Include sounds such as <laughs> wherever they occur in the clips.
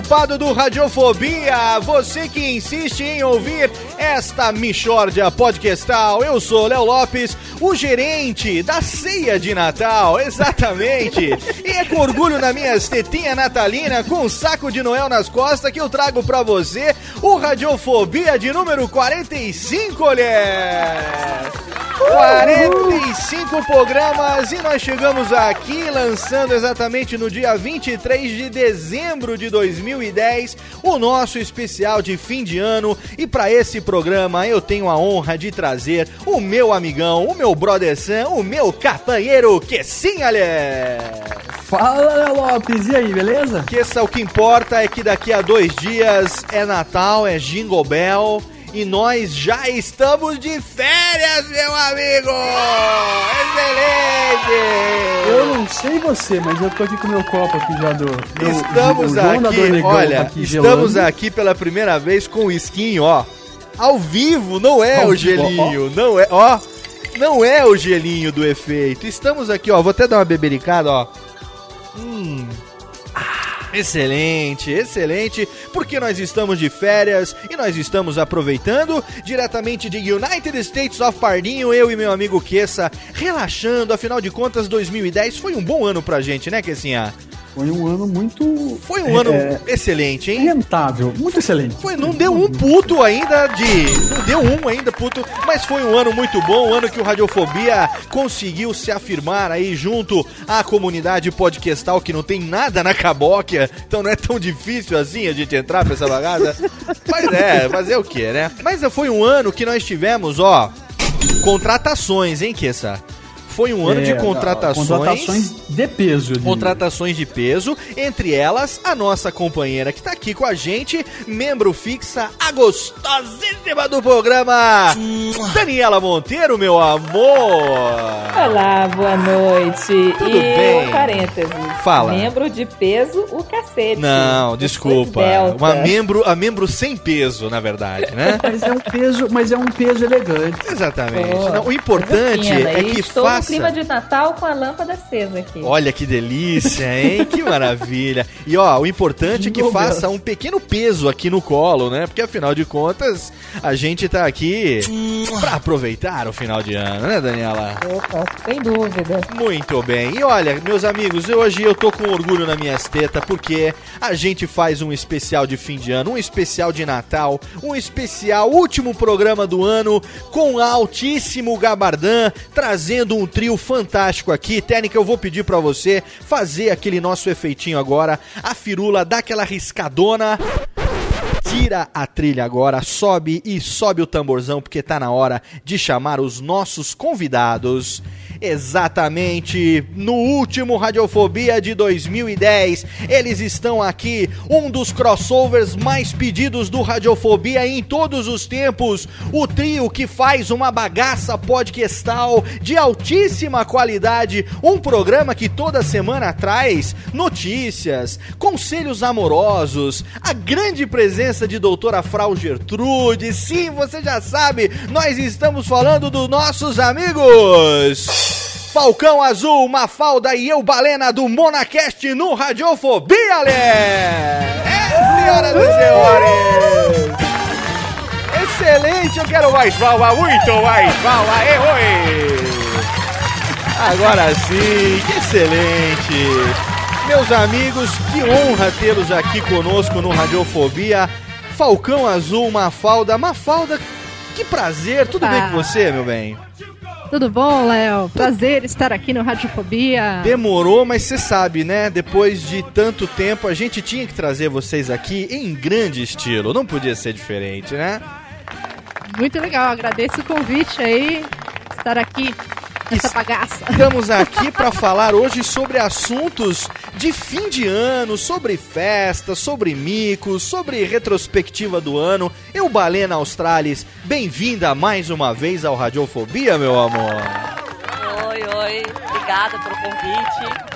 Desocupado do Radiofobia, você que insiste em ouvir esta Michórdia podcastal. Eu sou Léo Lopes, o gerente da ceia de Natal, exatamente. e é com orgulho na minha tetinha natalina, com um saco de Noel nas costas, que eu trago pra você o Radiofobia de número 45, olha! 45 programas e nós chegamos aqui lançando exatamente no dia 23 de dezembro de 2010 o nosso especial de fim de ano. E para esse programa eu tenho a honra de trazer o meu amigão, o meu brother Sam, o meu companheiro, que sim, Ale! Fala, Léo Lopes, e aí, beleza? Que essa, o que importa é que daqui a dois dias é Natal, é Jingle Bell. E nós já estamos de férias, meu amigo! Excelente! Eu não sei você, mas eu tô aqui com meu copo aqui já do... do Estamos do da aqui, olha, tá aqui estamos gelando. aqui pela primeira vez com o skin, ó. Ao vivo, não é Ao o vivo, gelinho, não é, ó. Não é o gelinho do efeito. Estamos aqui, ó, vou até dar uma bebericada, ó. Hum. Ah, Excelente, excelente, porque nós estamos de férias e nós estamos aproveitando diretamente de United States of Pardinho, eu e meu amigo Kessa, relaxando, afinal de contas 2010 foi um bom ano pra gente, né, Kessinha? Foi um ano muito... Foi um ano é, excelente, hein? rentável, muito excelente. Foi, não deu um puto ainda de. Não deu um ainda puto, mas foi um ano muito bom, um ano que o Radiofobia conseguiu se afirmar aí junto à comunidade podcastal que não tem nada na cabóquia, então não é tão difícil assim a gente entrar pra essa bagaça. mas é, fazer o que, né? Mas foi um ano que nós tivemos, ó, contratações, hein, Kessa? Foi um ano É, de contratações. Contratações de peso. Contratações de peso, entre elas a nossa companheira que tá aqui com a gente, membro fixa, a gostosíssima do programa, Daniela Monteiro, meu amor. Olá, boa noite. Tudo e bem? um parênteses. Fala. Membro de peso, o cacete. Não, desculpa. Uma membro, a membro sem peso, na verdade, né? <laughs> Mas é um peso, mas é um peso elegante. Exatamente. Pô, Não, o importante é E que faça. Clima de Natal com a lâmpada acesa aqui. Olha que delícia, hein? <laughs> Que maravilha. E ó, o importante é que faça um pequeno peso aqui no colo, né? Porque afinal de contas, a gente tá aqui pra aproveitar o final de ano, né, Daniela? Opa, sem dúvida. Muito bem. E olha, meus amigos, hoje eu tô com orgulho na minhas tetas porque a gente faz um especial de fim de ano, um especial de Natal, um especial último programa do ano com altíssimo gabardão, trazendo um trio fantástico aqui. Técnica, eu vou pedir pra você fazer aquele nosso efeitinho agora. A firula dá aquela riscadona. Tira a trilha agora, sobe e sobe o tamborzão, porque tá na hora de chamar os nossos convidados. Exatamente, no último Radiofobia de 2010, eles estão aqui, um dos crossovers mais pedidos do Radiofobia em todos os tempos, o trio que faz uma bagaça podcastal de altíssima qualidade, um programa que toda semana traz notícias, conselhos amorosos, a grande presença de doutora Frau Gertrude, sim, você já sabe, nós estamos falando dos nossos amigos... Falcão Azul, Mafalda e eu, Balena do Monacast no Radiofobia, Lé! É, senhoras e senhores! Excelente, eu quero mais palma, muito mais palma, e oi! Agora sim, que excelente! Meus amigos, que honra tê-los aqui conosco no Radiofobia. Falcão Azul, Mafalda. Mafalda, que prazer, tudo bem com você, meu bem? Tudo bom, Léo? Prazer estar aqui no Radiofobia. Demorou, mas você sabe, né? Depois de tanto tempo, a gente tinha que trazer vocês aqui em grande estilo. Não podia ser diferente, né? Muito legal, agradeço o convite aí, estar aqui nessa bagaça. Estamos aqui para falar hoje sobre assuntos de fim de ano, sobre festas, sobre micos, sobre retrospectiva do ano. Eu, Balena Australis, bem-vinda mais uma vez ao Radiofobia, meu amor. Oi, oi, obrigada pelo convite.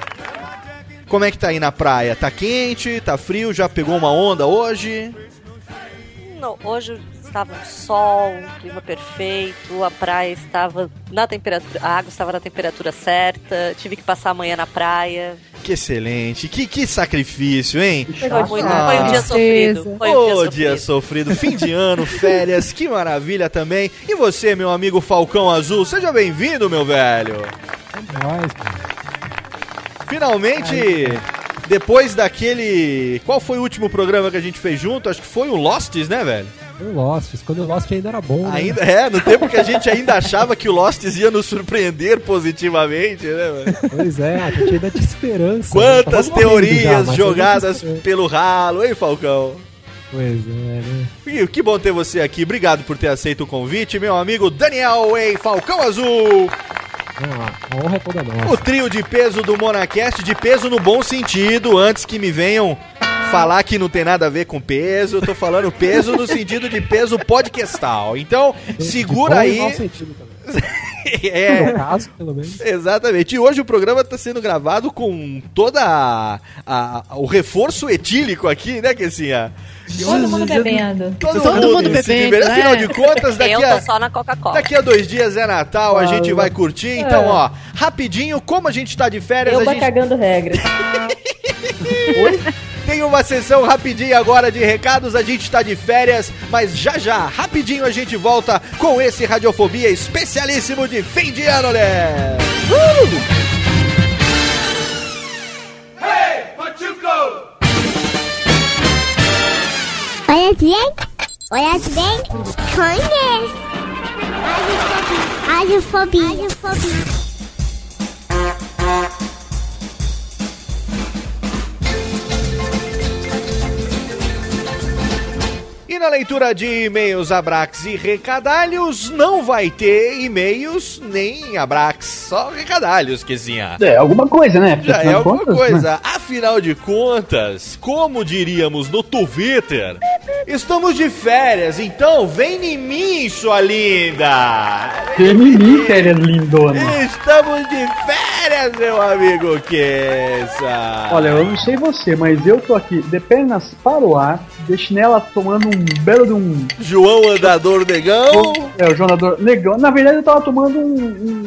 Como é que tá aí na praia? Tá quente? Tá frio? Já pegou uma onda hoje? Não, hoje estava um sol, um clima perfeito, a praia estava na temperatura, a água estava na temperatura certa, tive que passar a manhã na praia. Que excelente, que, que sacrifício, hein? Foi muito, foi um dia sofrido. Foi um dia dia sofrido. sofrido, fim de ano, <laughs> férias, que maravilha também. E você, meu amigo Falcão Azul, seja bem-vindo, meu velho. Finalmente, depois daquele. Qual foi o último programa que a gente fez junto? Acho que foi o Lostes, né, velho? O Lost, quando o Lost ainda era bom, né? Ainda é, no tempo que a gente ainda achava que o Lostes ia nos surpreender positivamente, né, velho? Pois é, a gente ainda tinha esperança. Quantas Tava morrendo já, teorias ainda jogadas pelo ralo, hein, Falcão? Pois é, né? Que bom ter você aqui. Obrigado por ter aceito o convite, meu amigo Daniel Ei Falcão Azul. Vamos lá, a honra é toda O nossa. trio de peso do Monacast, de peso no bom sentido, antes que me venham falar que não tem nada a ver com peso, eu tô falando peso no sentido de peso podcastal. Então, segura aí. mau sentido também. <laughs> É, No caso, pelo menos. Exatamente. E hoje o programa está sendo gravado com toda a, a- o reforço etílico aqui, né, Kessinha? Todo mundo bebendo. Todo, Todo mundo se bebendo, diver- Afinal né? de contas, <laughs> daqui Eu a, tô só na Coca-Cola. daqui a dois dias é Natal, a gente vai curtir. Então, É. ó, rapidinho, como a gente tá de férias, Eu a vou gente cagando regra. <laughs> tem uma sessão rapidinho agora de recados. A gente tá de férias, mas já já, rapidinho, a gente volta com esse Radiofobia especialíssimo de fim de ano, né? Olha bem, olha bem, conhece. Radiofobia. Radiofobia. E na leitura de e-mails, abrax e recadalhos, não vai ter e-mails nem abrax, só recadalhos, Kezinha. É, alguma coisa, né? Já é alguma contas, coisa. né? Afinal de contas, como diríamos no Twitter, estamos de férias, então vem em mim, sua linda. Termini, férias lindona. Estamos de férias, meu amigo Kessa. Olha, eu não sei você, mas eu tô aqui de pernas para o ar, de chinela tomando um belo de um. João Andador Negão. É, o jogador negão. Na verdade, eu tava tomando um,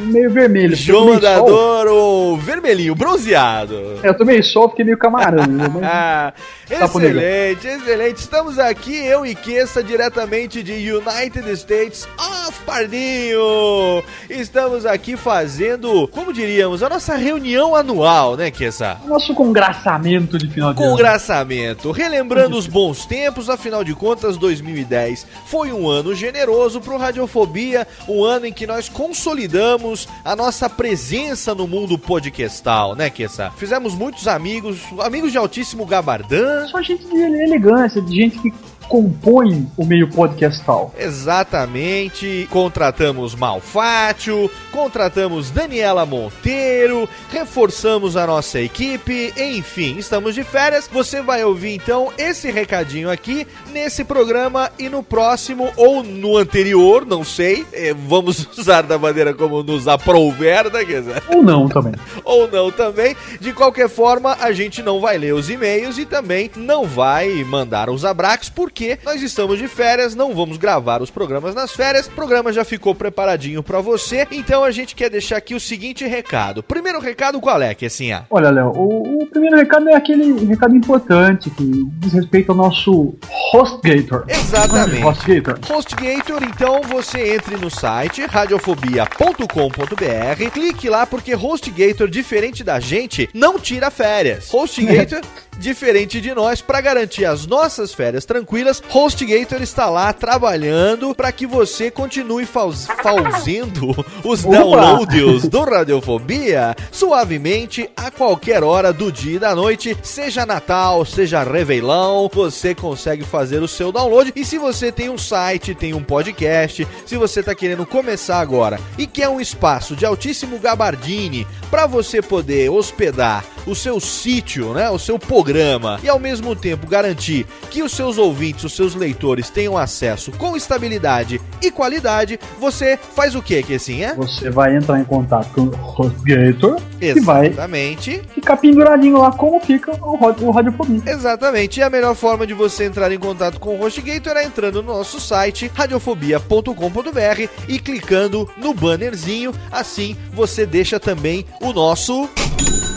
um meio vermelho. João tomei sol. Andador, o vermelhinho, bronzeado. É, eu tomei sol, fiquei meio camarão. né? <laughs> Ah, Papo excelente, excelente. Estamos aqui aqui, eu e Kessa, diretamente de United States of Pardinho. Estamos aqui fazendo, como diríamos, a nossa reunião anual, né, Kessa? Nosso congraçamento de final de ano. Congraçamento, relembrando os bons tempos, afinal de contas, 2010 foi um ano generoso pro Radiofobia, um ano em que nós consolidamos a nossa presença no mundo podcastal, né, Kessa? Fizemos muitos amigos, amigos de altíssimo gabardão. Só gente de elegância, de gente que compõe o meio podcastal. Exatamente. Contratamos Malfátio, contratamos Daniela Monteiro, reforçamos a nossa equipe, enfim, estamos de férias. Você vai ouvir então esse recadinho aqui nesse programa e no próximo ou no anterior, não sei. eh, Vamos <laughs> usar da maneira como nos aprouver, né? Ou não também. ou não também. De qualquer forma, a gente não vai ler os e-mails e também não vai mandar os abraços, porque nós estamos de férias, não vamos gravar os programas nas férias. O programa já ficou preparadinho pra você, então a gente quer deixar aqui o seguinte recado. Primeiro recado qual é, que assim, ah, Olha, Léo, o, o primeiro recado é aquele recado importante que diz respeito ao nosso HostGator. Exatamente. HostGator. HostGator, então você entre no site radiofobia.com.br, clique lá porque HostGator, diferente da gente, não tira férias. <laughs> HostGator, diferente de nós, para garantir as nossas férias tranquilas, HostGator está lá trabalhando para que você continue fazendo <laughs> os Opa! downloads do Radiofobia suavemente a qualquer hora do dia e da noite, seja Natal, seja Réveillon, você consegue fazer o seu download. E se você tem um site, tem um podcast, se você está querendo começar agora e quer um espaço de altíssimo gabardine para você poder hospedar o seu sítio, né, o seu programa e ao mesmo tempo garantir que os seus ouvintes, os seus leitores tenham acesso com estabilidade e qualidade, você faz o que, que assim é? Você vai entrar em contato com o HostGator e vai Exatamente. ficar penduradinho lá como fica o, o Radiofobia. Exatamente. E a melhor forma de você entrar em contato com o HostGator é entrando no nosso site radiofobia.com.br e clicando no bannerzinho. Assim você deixa também o nosso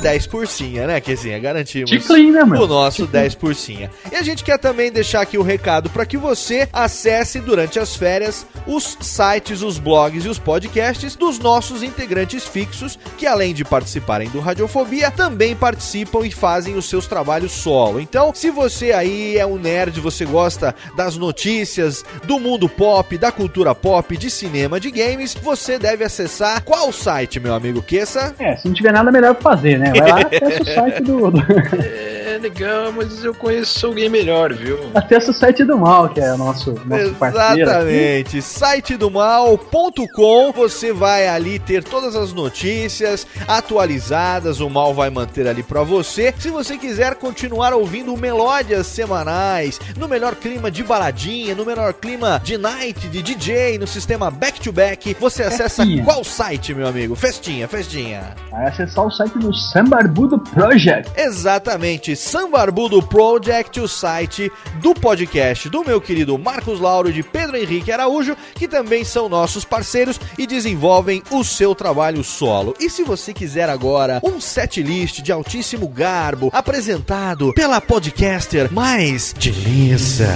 10 porcinha, né, Kezinha? Garantimos Ticlin, né, meu? o nosso 10 porcinha. E a gente quer também deixar aqui o recado para que você acesse durante as férias os sites, os blogs e os podcasts dos nossos integrantes fixos, que além de participarem do Radiofobia, também participam e fazem os seus trabalhos solo. Então, se você aí é um nerd, você gosta das notícias do mundo pop, da cultura pop, de cinema, de games, você deve acessar qual site, meu amigo Kessa? É, se não tiver nada melhor pra fazer, né? Vai lá <laughs> acessa o site do. do- <laughs> É legal, mas eu conheço alguém melhor, viu? acessa o site do mal, que é o nosso, nosso parceiro. Exatamente. Site do mal.com. Você vai ali ter todas as notícias atualizadas. O mal vai manter ali pra você. Se você quiser continuar ouvindo melódias semanais, no melhor clima de baladinha, no melhor clima de night, de DJ, no sistema back-to-back, você acessa Festinha. qual site, meu amigo? Festinha, festinha. Vai acessar o site do Sambarbudo Project. Exatamente, Sambarbudo Project, o site do podcast do meu querido Marcos Lauro e de Pedro Henrique Araújo, que também são nossos parceiros e desenvolvem o seu trabalho solo. E se você quiser agora um setlist de altíssimo garbo, apresentado pela podcaster mais delícia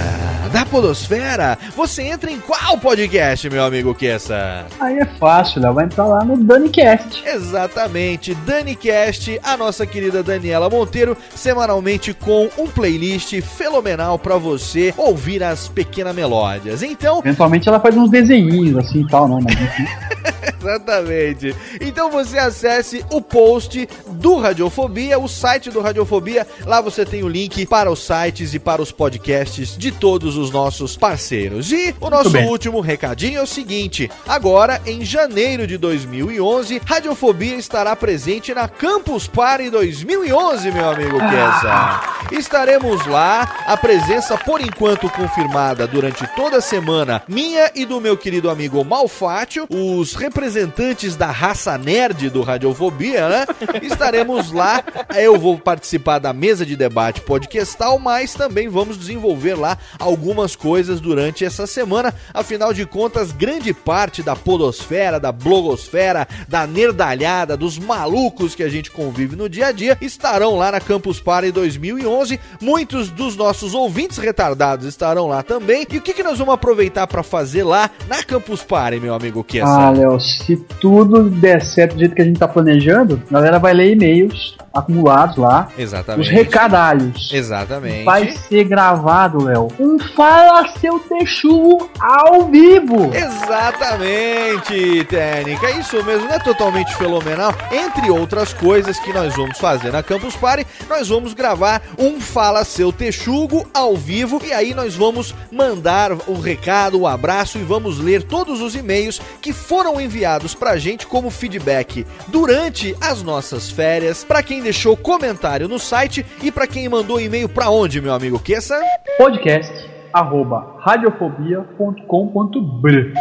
da podosfera, você entra em qual podcast, meu amigo Kessa? Aí é fácil, Léo. Vai entrar lá no DaniCast. Exatamente, DaniCast, a nossa querida Daniela Monteiro, semanalmente com um playlist fenomenal pra você ouvir as pequenas melódias. Então, Eventualmente ela faz uns desenhinhos assim e tal, né? <laughs> Exatamente. Então você acesse o post do Radiofobia, o site do Radiofobia. Lá você tem o link para os sites e para os podcasts de todos os nossos parceiros. E o nosso último recadinho é o seguinte: agora, em janeiro de 2011, Radiofobia estará presente na Campus Party 2011, meu amigo Kessa. Estaremos lá, a presença por enquanto confirmada durante toda a semana, minha e do meu querido amigo Malfátio, os representantes da raça nerd do Radiofobia, né? <laughs> Estaremos lá. Eu vou participar da mesa de debate podcastal, mas também vamos desenvolver lá algumas coisas durante essa semana. Afinal de contas, grande parte da podosfera, da blogosfera, da nerdalhada, dos malucos que a gente convive no dia a dia, estarão lá na Campus Party 2011 2011. Muitos dos nossos ouvintes retardados estarão lá também. E o que, que nós vamos aproveitar para fazer lá na Campus Party, meu amigo Kessa? Ah, Léo, se tudo der certo do jeito que a gente tá planejando, a galera vai ler e-mails acumulados lá. Exatamente. Os recadalhos. Exatamente. Vai ser gravado, Léo. Um Fala Seu Texugo ao vivo. Exatamente, Técnica. Isso mesmo, não é totalmente fenomenal. Entre outras coisas que nós vamos fazer na Campus Party, nós vamos gravar um Fala Seu Texugo ao vivo. E aí nós vamos mandar o recado, o abraço e vamos ler todos os e-mails que foram enviados pra gente como feedback durante as nossas férias. Pra quem deixou comentário no site e pra quem mandou e-mail pra onde, meu amigo Kessa? Podcast arroba radiofobia.com.br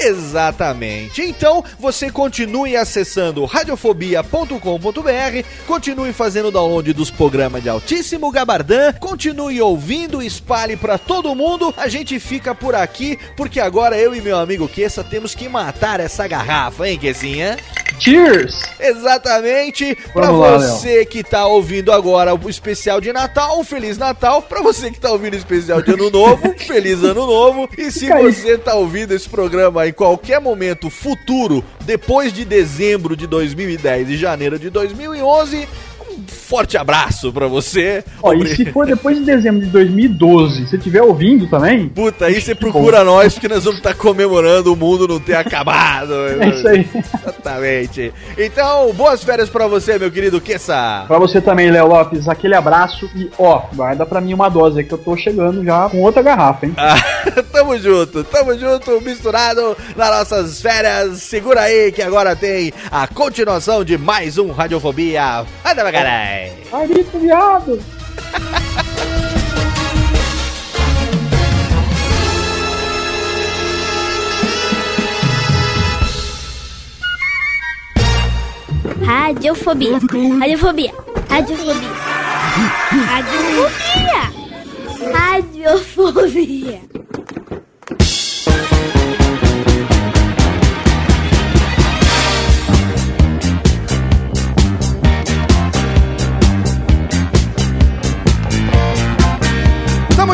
Exatamente. Então, você continue acessando radiofobia.com.br, continue fazendo o download dos programas de altíssimo gabardão, continue ouvindo, espalhe pra todo mundo. A gente fica por aqui porque agora eu e meu amigo Kessa temos que matar essa garrafa, hein, Kessinha? Cheers! Exatamente. Lá, você que tá ouvindo agora o especial de Natal, um Feliz Natal. Pra você que tá ouvindo o especial de Ano Novo, <laughs> Feliz Ano Novo. E se Fica aí. você tá ouvindo esse programa em qualquer momento futuro, depois de dezembro de 2010 e janeiro de 2011, um forte abraço pra você. Ó, e se for depois de dezembro de 2012, se você estiver ouvindo também, Puta, aí você procura nós, porque nós vamos estar comemorando o mundo não ter acabado. <laughs> é isso aí. Exatamente. Então, boas férias pra você, meu querido Kessa. Pra você também, Léo Lopes, aquele abraço e ó, guarda pra mim uma dose que eu tô chegando já com outra garrafa, hein? Ah, <laughs> tamo junto, tamo junto, misturado nas nossas férias. Segura aí que agora tem a continuação de mais um Radiofobia. Anda pra caralho. Arito, viado! Radiofobia. Radiofobia. Radiofobia. Radiofobia. Radiofobia.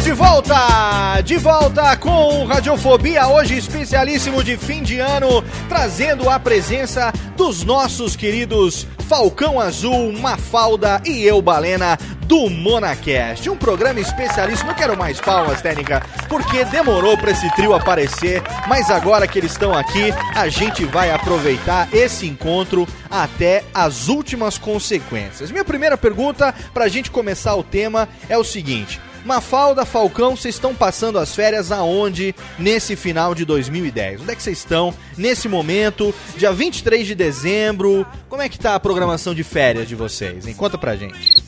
Estamos de volta! De volta com Radiofobia, hoje especialíssimo de fim de ano, trazendo a presença dos nossos queridos Falcão Azul, Mafalda e eu, Balena, do Monacast. Um programa especialíssimo. Não quero mais palmas, técnica, porque demorou para esse trio aparecer, mas agora que eles estão aqui, a gente vai aproveitar esse encontro até as últimas consequências. Minha primeira pergunta, pra gente começar o tema, é o seguinte. Mafalda, Falcão, vocês estão passando as férias aonde nesse final de 2010? Onde é que vocês estão nesse momento, dia 23 de dezembro? Como é que tá a programação de férias de vocês? hein? Conta pra gente.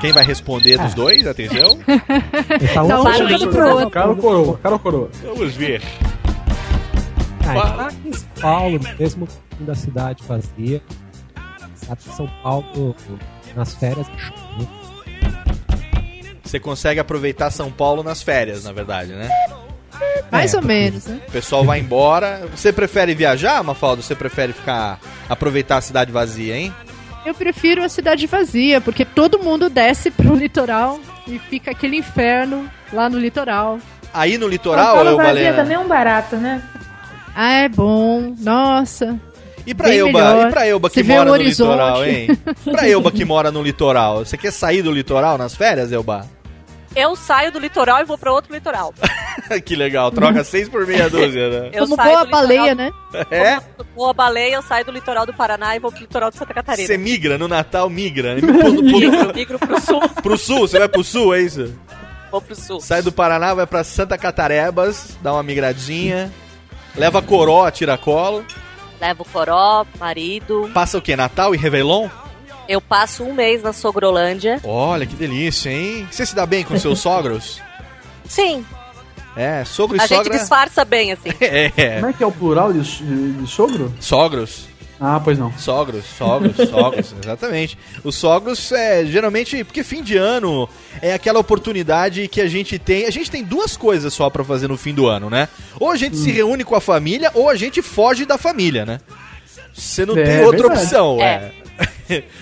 Quem vai responder dos dois? Atenção. <laughs> Tá um Tá jogando o pro outro. ou coroa? Cara ou coroa? Vamos ver. Ah, em São Paulo, mesmo fim da cidade que São Paulo, nas férias, chuva. Você consegue aproveitar São Paulo nas férias, na verdade, né? Mais É, ou menos, né? O pessoal vai embora. Você prefere viajar, Mafalda? Você prefere ficar aproveitar a cidade vazia, hein? Eu prefiro a cidade vazia, porque todo mundo desce pro <laughs> litoral e fica aquele inferno lá no litoral. Aí no São litoral, Paulo eu, vazia Balena? também é um barato, né? Ah, é bom. Nossa. E pra Bem Elba, melhor. e pra Elba que Você mora no litoral, hein? <laughs> Pra Elba que mora no litoral, você quer sair do litoral nas férias, Elba? Eu saio do litoral e vou pra outro litoral. <laughs> que legal, troca seis por meia dúzia, né? Eu Como boa baleia, né? É? Boa baleia, eu saio do litoral do Paraná e vou pro litoral de Santa Catarina. Você migra, no Natal migra. né? Pro, pro- Migro, migro pro sul, <laughs> pro sul, você vai pro sul, é isso? vou pro sul. Sai do Paraná, vai pra Santa Catarebas, dá uma migradinha, leva coró, tira colo, Levo coró, marido. passa o quê? Natal e Réveillon? Eu passo um mês na Sogrolândia. Olha, que delícia, hein? Você se dá bem com seus <laughs> sogros? Sim, É, sogro e a gente sogra... disfarça bem, assim. <laughs> É, Como é que é o plural de, de, sogro? sogros. Ah, pois não. Sogros, sogros, sogros, <laughs> exatamente. Os sogros é geralmente porque fim de ano é aquela oportunidade que a gente tem. A gente tem duas coisas só pra fazer no fim do ano, né? Ou a gente se reúne com a família ou a gente foge da família, né? Você não É, tem outra verdade. opção, é.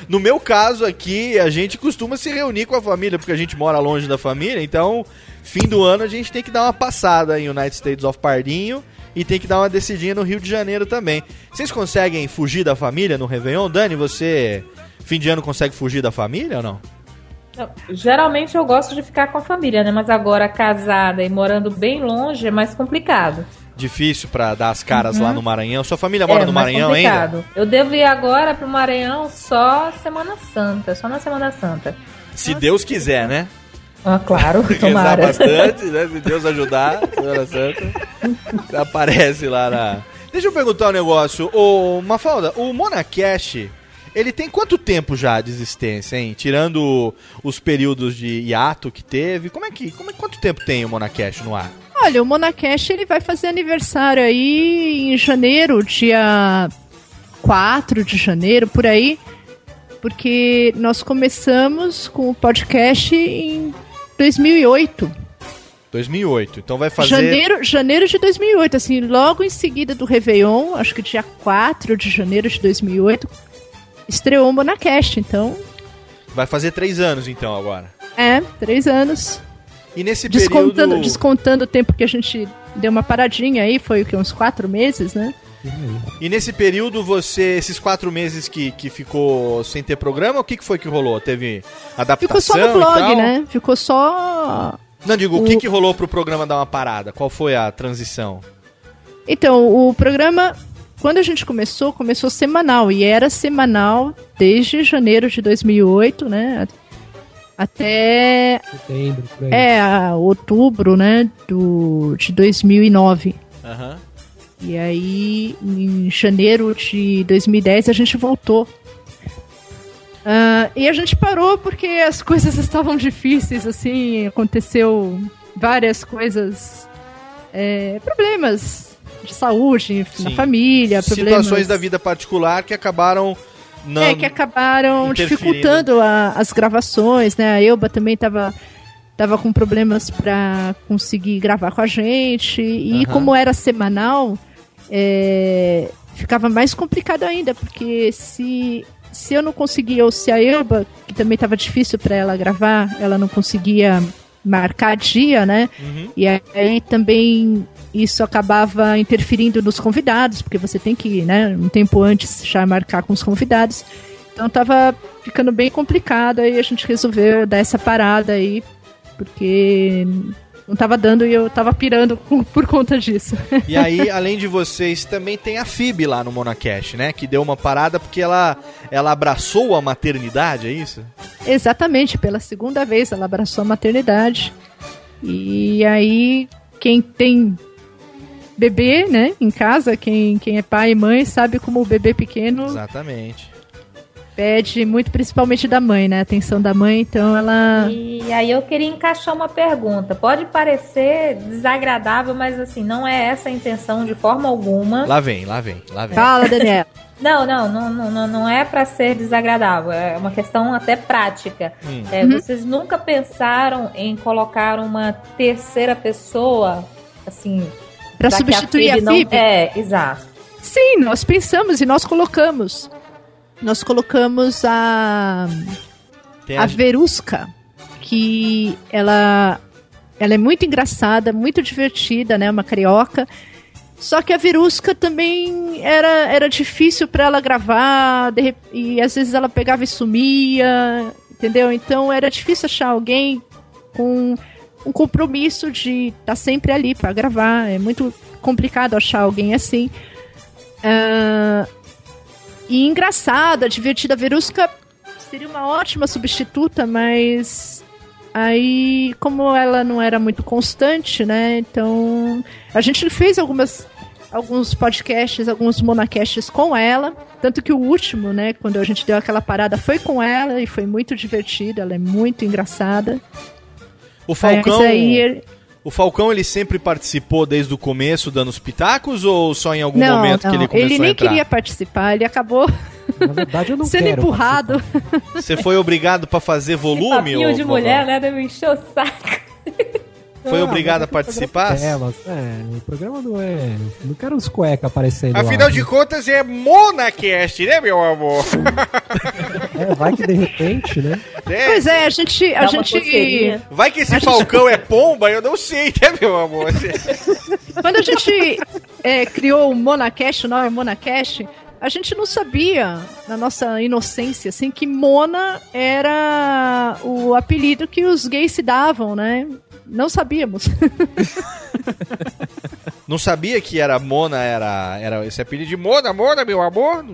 No meu caso aqui, a gente costuma se reunir com a família, porque a gente mora longe da família, então, fim do ano a gente tem que dar uma passada em United States of Pardinho e tem que dar uma decidinha no Rio de Janeiro também. Vocês conseguem fugir da família no Réveillon? Dani, você, fim de ano, consegue fugir da família ou não? Geralmente eu gosto de ficar com a família, né? Mas agora casada e morando bem longe é mais complicado. Difícil pra dar as caras Uhum. lá no Maranhão. Sua família mora é, no Maranhão ainda? complicado. Eu devo ir agora pro Maranhão só Semana Santa, só na Semana Santa. Se Deus quiser, né? Ah, claro, <laughs> Rezar tomara. bastante, né? Se Deus ajudar, Semana Santa. <laughs> Aparece lá na. Deixa eu perguntar um negócio. Ô, Mafalda, o Monacash, ele tem quanto tempo já de existência, hein? Tirando os períodos de hiato que teve. Como é que. Como é, quanto tempo tem o Monacash no ar? Olha, o Monacash ele vai fazer aniversário aí em janeiro, dia 4 de janeiro, por aí. Porque nós começamos com o podcast em 2008. 2008. Então vai fazer. Janeiro, janeiro de 2008, assim, logo em seguida do Réveillon, acho que dia 4 de janeiro de 2008, estreou o Monacast. Então, Vai fazer três anos então agora. é, três anos. E nesse Descontando, período. descontando o tempo que a gente deu uma paradinha aí, foi o que? Uns quatro meses, né? E nesse período, você, esses quatro meses que, que ficou sem ter programa, o que, que foi que rolou? Teve adaptação Ficou só no blog, né? Ficou só. Não, digo, o O- que, que rolou pro programa dar uma parada? Qual foi a transição? Então, o programa, quando a gente começou, começou semanal. E era semanal desde janeiro de 2008, né? Até. Setembro, por aí. É, outubro, né? Do, de 2009. Aham. E aí, em janeiro de 2010, a gente voltou. Ah, e a gente parou porque as <laughs> coisas estavam difíceis, assim, aconteceu várias coisas, é, problemas de saúde na família, problemas Situações da vida particular que acabaram não. é, que acabaram dificultando a- as gravações, né? A Elba também tava, tava com problemas pra conseguir gravar com a gente. E Aham. como era semanal, é, ficava mais complicado ainda, porque se, se eu não conseguia, ou se a Elba, que também tava difícil pra ela gravar, ela não conseguia marcar dia, né? E aí também isso acabava interferindo nos convidados, porque você tem que, né, um tempo antes já marcar com os convidados. Então tava ficando bem complicado, aí a gente resolveu dar essa parada aí, porque não tava dando e eu tava pirando com- <laughs> por conta disso. E aí, além de vocês, também tem a Fib lá no Monacash, né? Que deu uma parada porque ela, ela abraçou a maternidade, é isso? Exatamente, pela segunda vez ela abraçou a maternidade. E aí, quem tem bebê, né, em casa, quem, quem é pai e mãe, sabe como o bebê pequeno Exatamente. Pede muito, principalmente da mãe, né, a atenção da mãe, então ela... E aí eu queria encaixar uma pergunta. Pode parecer desagradável, mas assim, não é essa a intenção de forma alguma. Lá vem, lá vem, lá vem. Fala, Daniela. <laughs> Não, não, não, não, não, não é pra ser desagradável, é uma questão até prática. Hum. É, Uhum. Vocês nunca pensaram em colocar uma terceira pessoa, assim, Pra que substituir a não- Phoebe? É, exato. Sim, nós pensamos e nós colocamos. Nós colocamos a Tem a Verusca, que ela ela é muito engraçada, muito divertida, né, uma carioca. Só que a Verusca também era, era difícil para ela gravar, de e às vezes ela pegava e sumia, entendeu? Então era difícil achar alguém com um compromisso de estar sempre ali para gravar. É muito complicado achar alguém assim. Ah, e engraçada, divertida. Verusca seria uma ótima substituta, mas aí, como ela não era muito constante, né? Então a gente fez algumas alguns podcasts, alguns monacasts com ela, tanto que o último, né, quando a gente deu aquela parada, foi com ela e foi muito divertido, ela é muito engraçada. O Falcão. Aí- O Falcão ele sempre participou desde o começo dando os pitacos ou só em algum não, momento não, que ele começou nem a entrar? queria participar, ele acabou Na verdade, eu não <laughs> sendo quero empurrado. Você foi obrigado pra fazer volume? Papinho ô, de mulher, né? Deve encher o saco. Foi Ah, obrigado a é participar? é delas, é, o programa não é. Não quero uns cueca aparecendo Afinal lá. de contas é Monacast, né, meu amor? <laughs> É, vai que de repente, né? Pois é, a gente. A gente coceirinha. Vai que esse A gente- falcão é pomba, eu não sei, né, meu amor? <laughs> Quando a gente é, criou o Monacash, o nome é Monacash, a gente não sabia, na nossa inocência, assim, que Mona era o apelido que os gays se davam, né? Não sabíamos. <laughs> Não sabia que era Mona, era, era esse apelido de Mona, Mona, meu amor?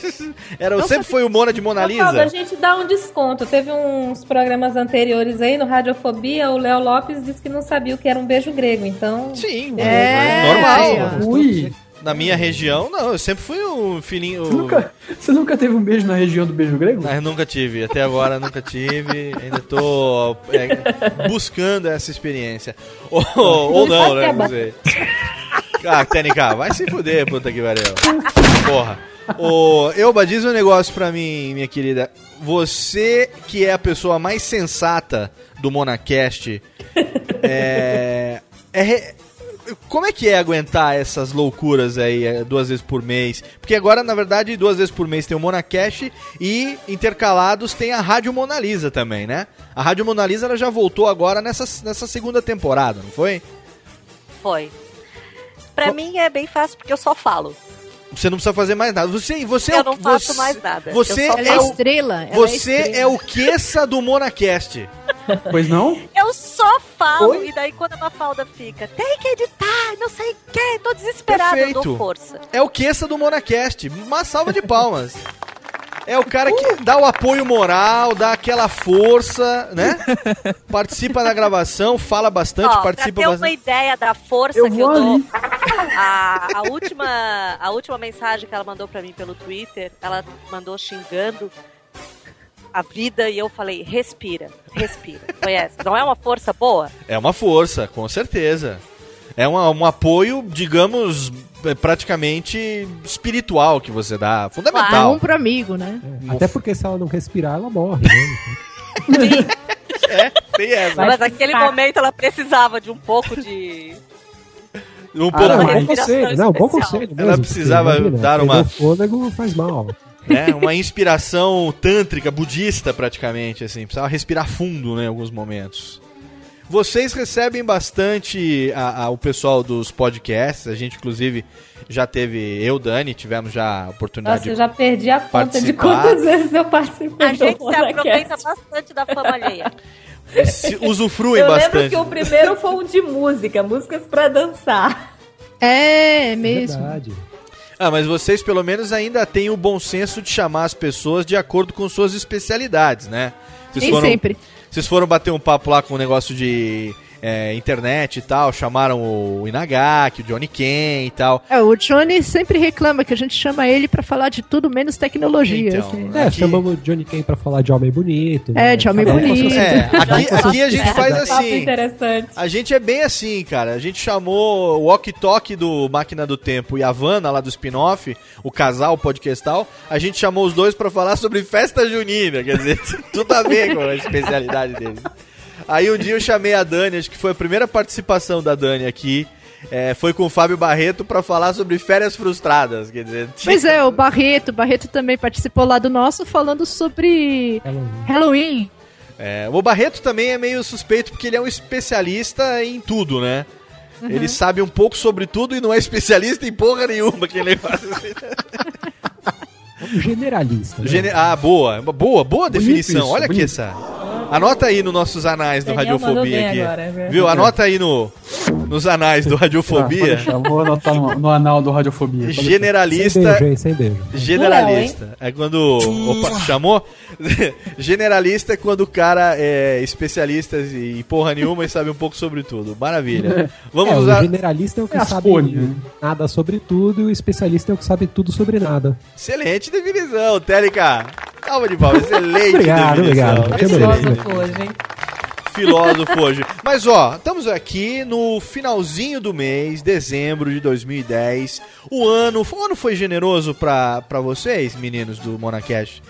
<laughs> Era, Não sempre foi o Mona de Mona Ô, Fábio, a Lisa? gente dá um desconto. Teve uns programas anteriores aí no Radiofobia, o Léo Lopes disse que não sabia o que era um beijo grego, então. Sim, É, normal. Ui, Na minha região, não, eu sempre fui um filhinho... você nunca, você nunca teve um beijo na região do beijo grego? Mas nunca tive, até agora nunca tive. Ainda tô é, buscando essa experiência. Ou, ou não, né? Não sei. Ah, TNK, vai se fuder, puta que pariu. Porra. Ô, Elba, diz um negócio pra mim, minha querida. Você que é a pessoa mais sensata do Monacast, é, é re- como é que é aguentar essas loucuras aí é, duas vezes por mês? Porque agora, na verdade, duas vezes por mês tem o Monacast e intercalados tem a Rádio Mona Lisa também, né? A Rádio Mona Lisa ela já voltou agora nessa, nessa segunda temporada, não foi? Foi. Pra mim é bem fácil porque eu só falo. Você não precisa fazer mais nada. Você, você é Eu não faço você- mais nada. Você Eu só Ela é é o, estrela. ela você estrela. é o queça do Monacast. <laughs> Pois não? Eu só falo Oi? e daí quando a Mafalda fica, tem que editar, não sei o que, tô desesperada, eu Perfeito. dou força. É o queça do Monacast. Uma salva de palmas. É o cara que dá o apoio moral, dá aquela força, né? Participa da gravação, fala bastante, Ó, pra participa ter uma bastante. ideia da força Eu que eu dou, ali. a, a última, a última mensagem que ela mandou pra mim pelo Twitter, ela mandou xingando a vida e eu falei, respira, respira. Foi essa. Não é uma força boa? É uma força, com certeza. É uma- um apoio, digamos, é, praticamente espiritual que você dá. Ah, Fundamental. um pro amigo, né? Até porque se ela não respirar, ela morre, né? <laughs> É, tem essa. Mas pro naquele momento ela precisava de um pouco de. Um Ah, pouco, Não, não, bom conselho, não, bom conselho mesmo. Ela precisava porque, imagina, dar uma- O fôlego faz mal. Né? Uma inspiração tântrica, budista, praticamente, assim. Precisava respirar fundo, né, em alguns momentos. Vocês recebem bastante a- a- o pessoal dos podcasts. A gente, inclusive, já teve... Eu, Dani, tivemos já a oportunidade Nossa, eu já perdi a conta de participar. quantas vezes eu participei A gente se aproveita bastante da fama alheia. se usufruem Eu lembro bastante. que o primeiro foi um de música, músicas pra dançar. É mesmo. Verdade. Ah, mas vocês pelo menos ainda têm o bom senso de chamar as pessoas de acordo com suas especialidades, né? Vocês Nem foram, sempre. vocês foram bater um papo lá com o negócio de é, internet e tal, chamaram o Inagaki, o Johnny Ken e tal. É, o Johnny sempre reclama que a gente chama ele pra falar de tudo menos tecnologia. Então, assim. É, Aqui- chamamos o Johnny Kane pra falar de homem bonito. É, de homem com bonito. É, aqui, aqui a gente faz assim. A gente é bem assim, cara. A gente chamou o Walk Talk do Máquina do Tempo e a Havana lá do spin-off, o casal podcastal. A gente chamou os dois pra falar sobre festa junina, quer dizer, <laughs> tudo a ver com a especialidade deles. Aí um dia eu chamei a Dani, acho que foi a primeira participação da Dani aqui. é, foi com o Fábio Barreto pra falar sobre férias frustradas, quer dizer. Pois é, o Barreto. O Barreto também participou lá do nosso falando sobre Halloween. Halloween. É, o Barreto também é meio suspeito porque ele é um especialista em tudo, né? Ele sabe um pouco sobre tudo e não é especialista em porra nenhuma. Que ele faz. <laughs> Generalista. né? Gene- Ah, boa. Boa, boa definição. isso, Olha aqui essa. Anota aí nos nossos anais do Daniel Radiofobia aqui. agora, é Viu? Anota aí no, nos anais do Ah, Radiofobia. deixar, vou anotar no, no anal do Radiofobia. deixar. Sem Generalista. beijo, hein? Sem beijo. Generalista. É quando. Opa, chamou? <laughs> Generalista é quando o cara é especialista em porra nenhuma e sabe um pouco sobre tudo. Maravilha. Vamos é, usar. O generalista é o que É sabe folha, nada sobre tudo e o especialista é o que sabe tudo sobre nada. Excelente definição, Técnica. Calma de pau, excelente Obrigado, definição. obrigado. Filósofo hoje, hein? Filósofo hoje. Mas ó, estamos aqui no finalzinho do mês, dezembro de 2010. O ano, o ano foi generoso pra, pra vocês, meninos do Monacash?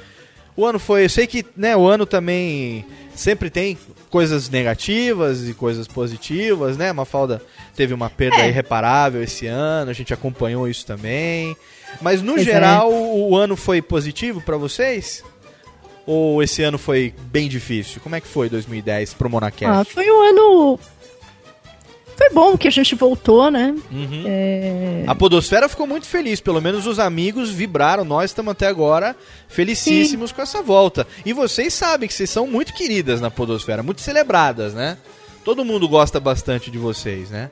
O ano foi, eu sei que, né, o ano também sempre tem coisas negativas e coisas positivas, né? Mafalda teve uma perda É. irreparável esse ano, a gente acompanhou isso também. Mas no geral, o ano foi positivo pra vocês? Ou esse ano foi bem difícil? Como é que foi 2010 pro Monacast? Ah, foi um ano. Foi bom que a gente voltou, né? Uhum. É, A Podosfera ficou muito feliz, pelo menos os amigos vibraram, nós estamos até agora felicíssimos com essa volta. E vocês sabem que vocês são muito queridas na Podosfera, muito celebradas, né? Todo mundo gosta bastante de vocês, né?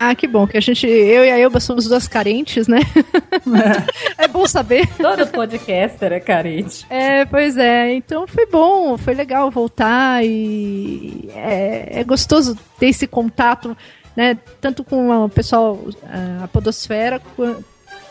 Ah, que bom que a gente, eu e a Elba somos duas carentes, né? <laughs> é bom saber. Todo podcaster é carente. É, pois é. Então foi bom, foi legal voltar e é, é gostoso ter esse contato, né? Tanto com o pessoal, a podosfera, qua-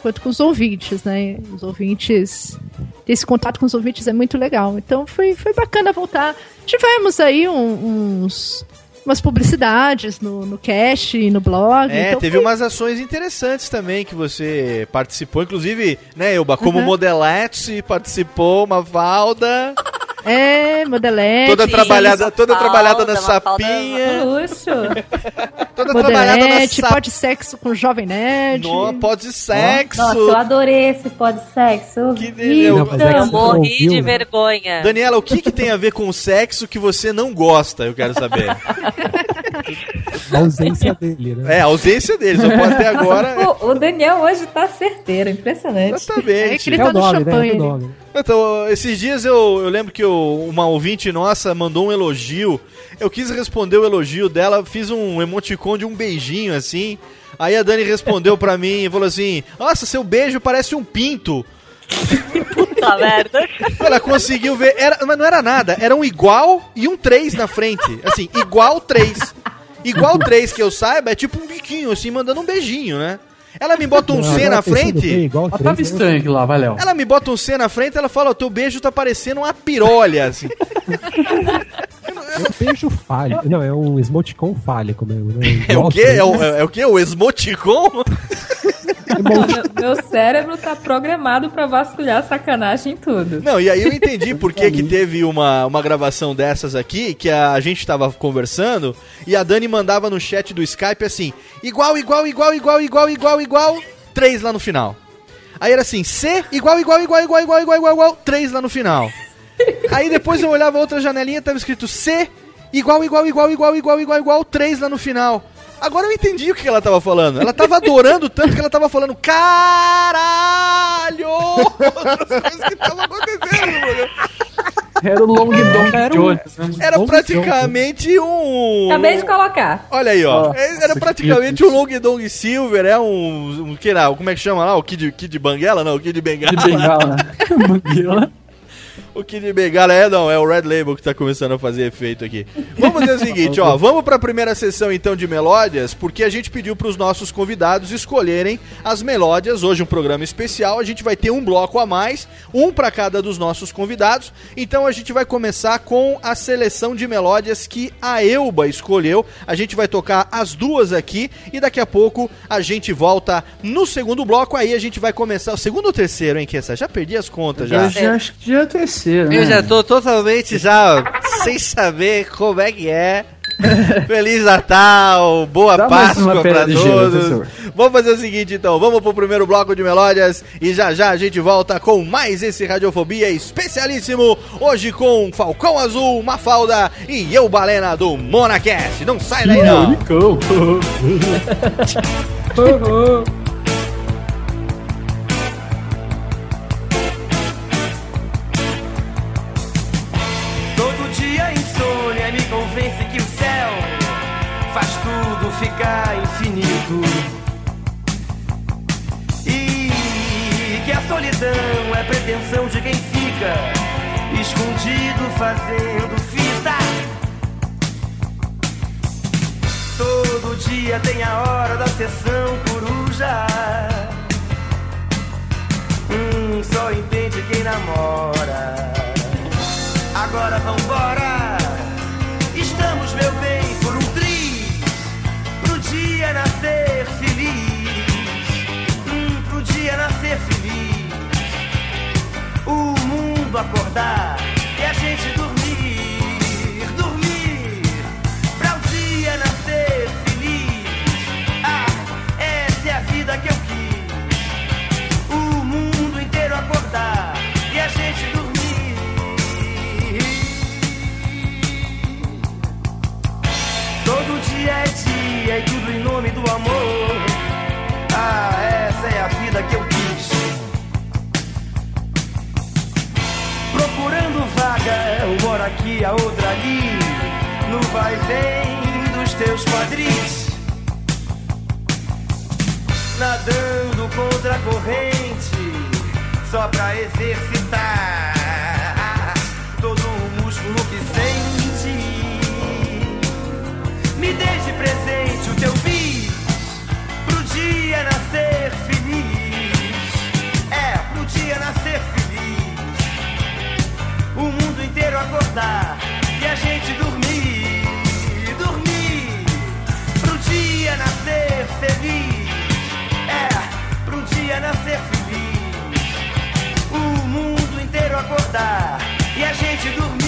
quanto com os ouvintes, né? Os ouvintes, ter esse contato com os ouvintes é muito legal. Então foi, foi bacana voltar. Tivemos aí um- uns umas publicidades no, no cast e no blog. É, então teve foi- umas ações interessantes também que você participou, inclusive, né, Elba, como Uhum. modelete, participou, uma valda, <laughs> É, modelete. toda trabalhada, toda Mafalda, trabalhada na sapinha, Luxo. toda trabalhada na Modelete, sapinha. pode sexo com jovem nerd. No, pode sexo. Nossa, eu adorei esse pod sexo. Que Vi, Não, mas é Eu morri ouviu, de né? vergonha. Daniela, o que, que tem a ver com o sexo que você não gosta? Eu quero saber. A ausência dele, né? É, a ausência deles. Eu posso até agora. Pô, o Daniel hoje tá certeiro, impressionante. É Exatamente. que ele É tá o no nome, né? É champanhe. o nome. Então, esses dias eu, eu lembro que eu- uma ouvinte nossa mandou um elogio. Eu quis responder o elogio dela, fiz um emoticon de um beijinho assim. Aí a Dani respondeu pra mim e falou assim: Nossa, seu beijo parece um pinto. Puta merda. Ela conseguiu ver, era, mas não era nada, era um igual e um 3 na frente. Assim, igual 3. Igual 3 que eu saiba é tipo um biquinho, assim, mandando um beijinho, né? Ela me bota um Não, C na frente. igual Ó, tava né? estranho lá, vai, Léo. Ela me bota um C na frente ela fala: "Ó, teu beijo tá parecendo uma pirolha, assim. É um beijo falho. Não, é um emoticon fálico mesmo. Né? É o quê? É o, é o quê? O esmoticon? Meu, meu cérebro tá programado pra vasculhar sacanagem em tudo. Não, e aí eu entendi <laughs> por que, que teve uma, uma gravação dessas aqui, que a gente tava conversando, e a Dani mandava no chat do Skype assim, igual, igual, igual, igual, igual, igual, igual, três lá no final. Aí era assim, C, igual, igual, igual, igual, igual, igual, igual, igual, três lá no final. Aí depois eu olhava outra janelinha, tava escrito C, igual, igual, igual, igual, igual, igual, igual, três lá no final. Agora eu entendi o que ela tava falando. Ela tava adorando tanto que ela tava falando caralho! Outras coisas que estavam acontecendo, mano. Era o Long Dong Era um- Jones, né? Era Long praticamente um. Acabei de colocar. Olha aí, ó. Nossa, Era que praticamente um Long Dong Silver, é um. um que lá, como é que chama lá? O Kid, Kid Banguela? Não, o Kid Bengala. De bengala, <laughs> né? Banguela. O Kid Bengala é, não, é o Red Label que tá começando a fazer efeito aqui. Vamos fazer o seguinte, ó, vamos pra primeira sessão então de melódias, porque a gente pediu pros nossos convidados escolherem as melódias. Hoje um programa especial, a gente vai ter um bloco a mais, um pra cada dos nossos convidados. Então a gente vai começar com a seleção de melódias que a Elba escolheu. A gente vai tocar as duas aqui e daqui a pouco a gente volta no segundo bloco. Aí a gente vai começar o segundo ou terceiro, hein, que essa já perdi as contas já. Eu já acho que já é o né? Eu já tô totalmente já sem saber como é que é. <laughs> Feliz Natal, boa Dá Páscoa pra gelo, todos. professor. Vamos fazer o seguinte então, vamos pro primeiro bloco de melódias e já já a gente volta com mais esse Radiofobia especialíssimo, hoje com Falcão Azul, Mafalda e eu, Balena do Monacast. Não sai daí não. <laughs> solidão é pretensão de quem fica escondido fazendo fita. Todo dia tem a hora da sessão coruja. Hum, só entende quem namora. Agora vambora. mundo acordar e a gente dormir, dormir, pra um dia nascer feliz. Ah, essa é a vida que eu quis. O mundo inteiro acordar e a gente dormir. Todo dia é dia e tudo em nome do amor. Mora aqui, a outra ali. No vai vem dos teus quadris. Nadando contra a corrente, só pra exercitar todo o músculo que sente. Me deixe presente acordar e a gente dormir, dormir. Pro dia nascer feliz. É, pro dia nascer feliz. O mundo inteiro acordar e a gente dormir.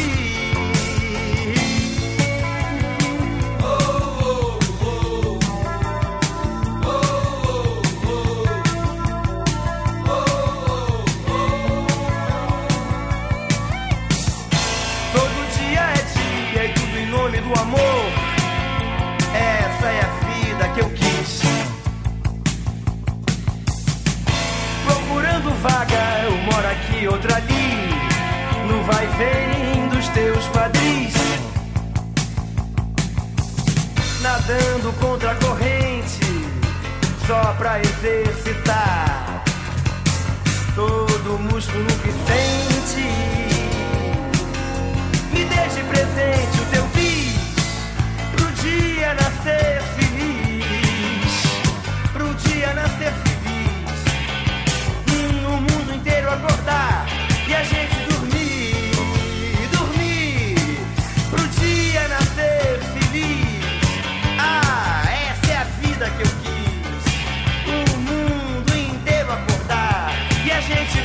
Vaga, eu moro aqui, outra ali. No vai vem dos teus quadris. Nadando contra a corrente, só pra exercitar todo o músculo que sente. Me deixe presente o teu bis pro dia nascer inteiro acordar e a gente dormir. Dormir pro dia nascer feliz. Ah, essa é a vida que eu quis. O mundo inteiro acordar e a gente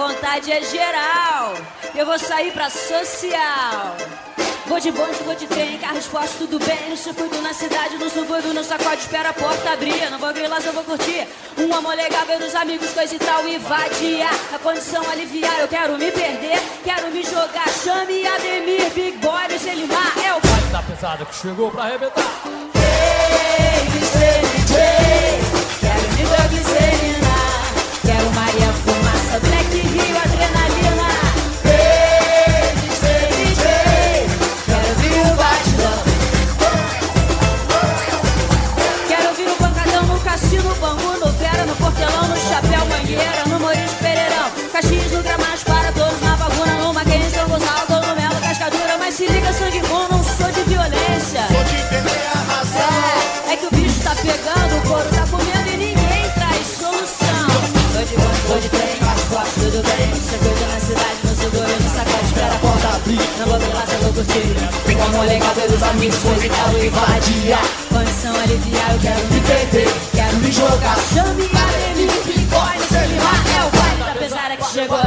vontade é geral. Eu vou sair pra social. Vou de bonde, vou de trem, carro esporte, tudo bem. No circuito, na cidade, no subúrbio, no sacode, espera a porta abrir. Não vou grilar, só vou curtir. Um amor legal, ver os amigos, coisa e tal, e vadiar. A condição aliviar, eu quero me perder, quero me jogar. Chame Ademir, Big Boy, Luiz Elimar, é o Vai da pesada que chegou pra arrebentar. Quero Não vou curtir. Com amor legal pelos amigos, coisa e tal, e vadia. Condição aliviar, eu quero me perder, quero me jogar. Chame a Demi, boy, no seu limar, é o baile da pesada que chegou.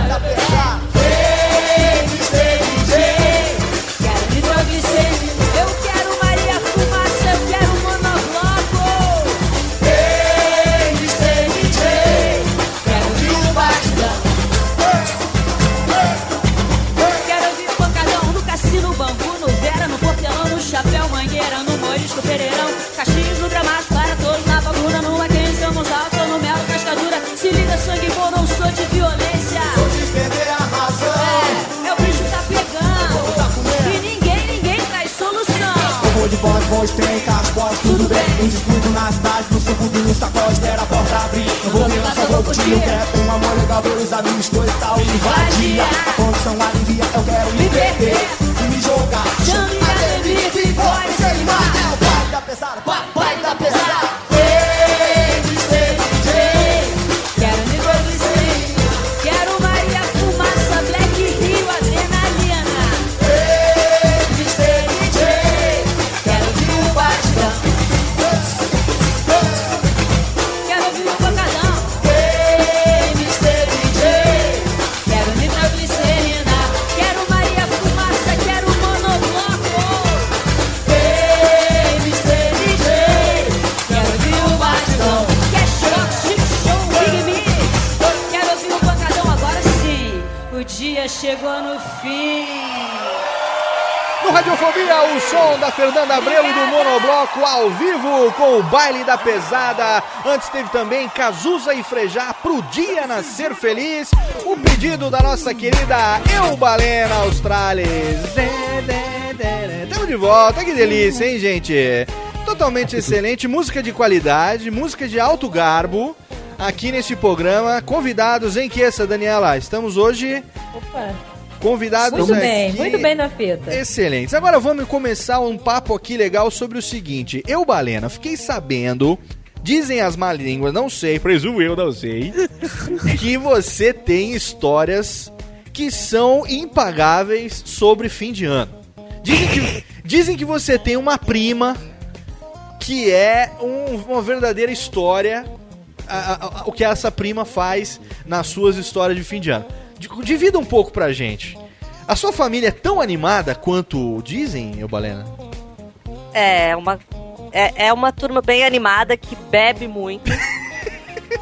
Um descuido na cidade, no seu no sacode, espera a porta abrir. Eu vou me lançar, vou curtir o crepe. Um amor legal, os amigos, coisa e tal. Invadia, a condição alivia. Eu quero me perder o som da Fernanda Abreu e do Monobloco ao vivo com o baile da pesada. Antes teve também Cazuza e Frejá pro dia nascer feliz. O pedido da nossa querida Eubalena Australis. Estamos de volta, que delícia, hein, gente? Totalmente excelente, música de qualidade, música de alto garbo. Aqui nesse programa, convidados em que essa, Daniela? Estamos hoje Opa. Convidados Muito bem, aqui- muito bem na fita. Excelentes. Agora vamos começar um papo aqui legal sobre o seguinte. Eu, Balena, fiquei sabendo, dizem as má línguas, não sei, presumo eu, não sei, <laughs> que você tem histórias que são impagáveis sobre fim de ano. Dizem que, <laughs> dizem que você tem uma prima que é um- uma verdadeira história, a- a- a- o que essa prima faz nas suas histórias de fim de ano. Di- Divida um pouco pra gente. A sua família é tão animada quanto dizem, eu Balena? É uma, é, é uma turma bem animada que bebe muito,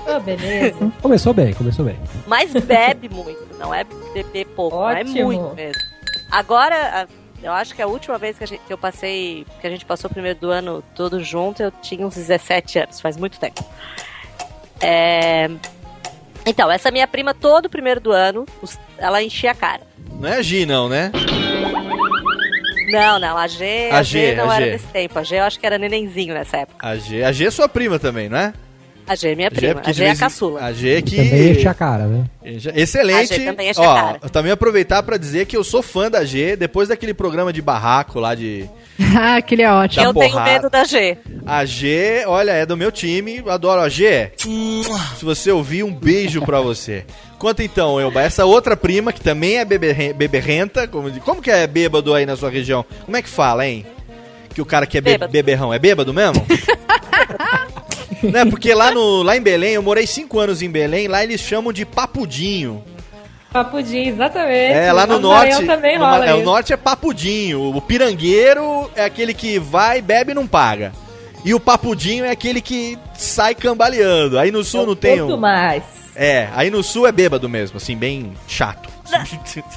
Ô, <laughs> beleza. Começou bem, começou bem. mas bebe muito, não é beber pouco, não é muito mesmo. Agora, eu acho que a última vez que, a gente, que eu passei, que a gente passou o primeiro do ano todo junto, eu tinha uns 17 anos, faz muito tempo. É, Então, essa minha prima, todo primeiro do ano, ela enchia a cara. Não é a Gi, não, né? Não, não, a G, A a G, G não a era G. desse tempo. A G eu acho que era nenenzinho nessa época. A G, a G é sua prima também, não é? A G é minha A G prima, a G é a vez em- caçula. A G é que... Também enche a cara, né? Excelente. A G também enche Ó, a cara. eu também aproveitar pra dizer que eu sou fã da G, depois daquele programa de barraco lá de... <laughs> ah, aquele é ótimo. da Eu tenho porrada. medo da G. A G, olha, é do meu time, adoro a G. Se você ouvir, um beijo pra você. Conta então, Elba, essa outra prima que também é beberre- beberrenta, como, como que é bêbado aí na sua região? Como é que fala, hein? Que o cara que é be Bêbado. beberrão, é bêbado mesmo? <laughs> né, porque lá, no, lá em Belém, eu morei cinco anos em Belém, lá eles chamam de papudinho. Papudinho, exatamente. É, lá no norte. também no rola é, o norte é papudinho. O pirangueiro é aquele que vai, bebe e não paga. E o papudinho é aquele que sai cambaleando. Aí no sul não tem um. mais. É, aí no sul é bêbado mesmo, assim, bem chato.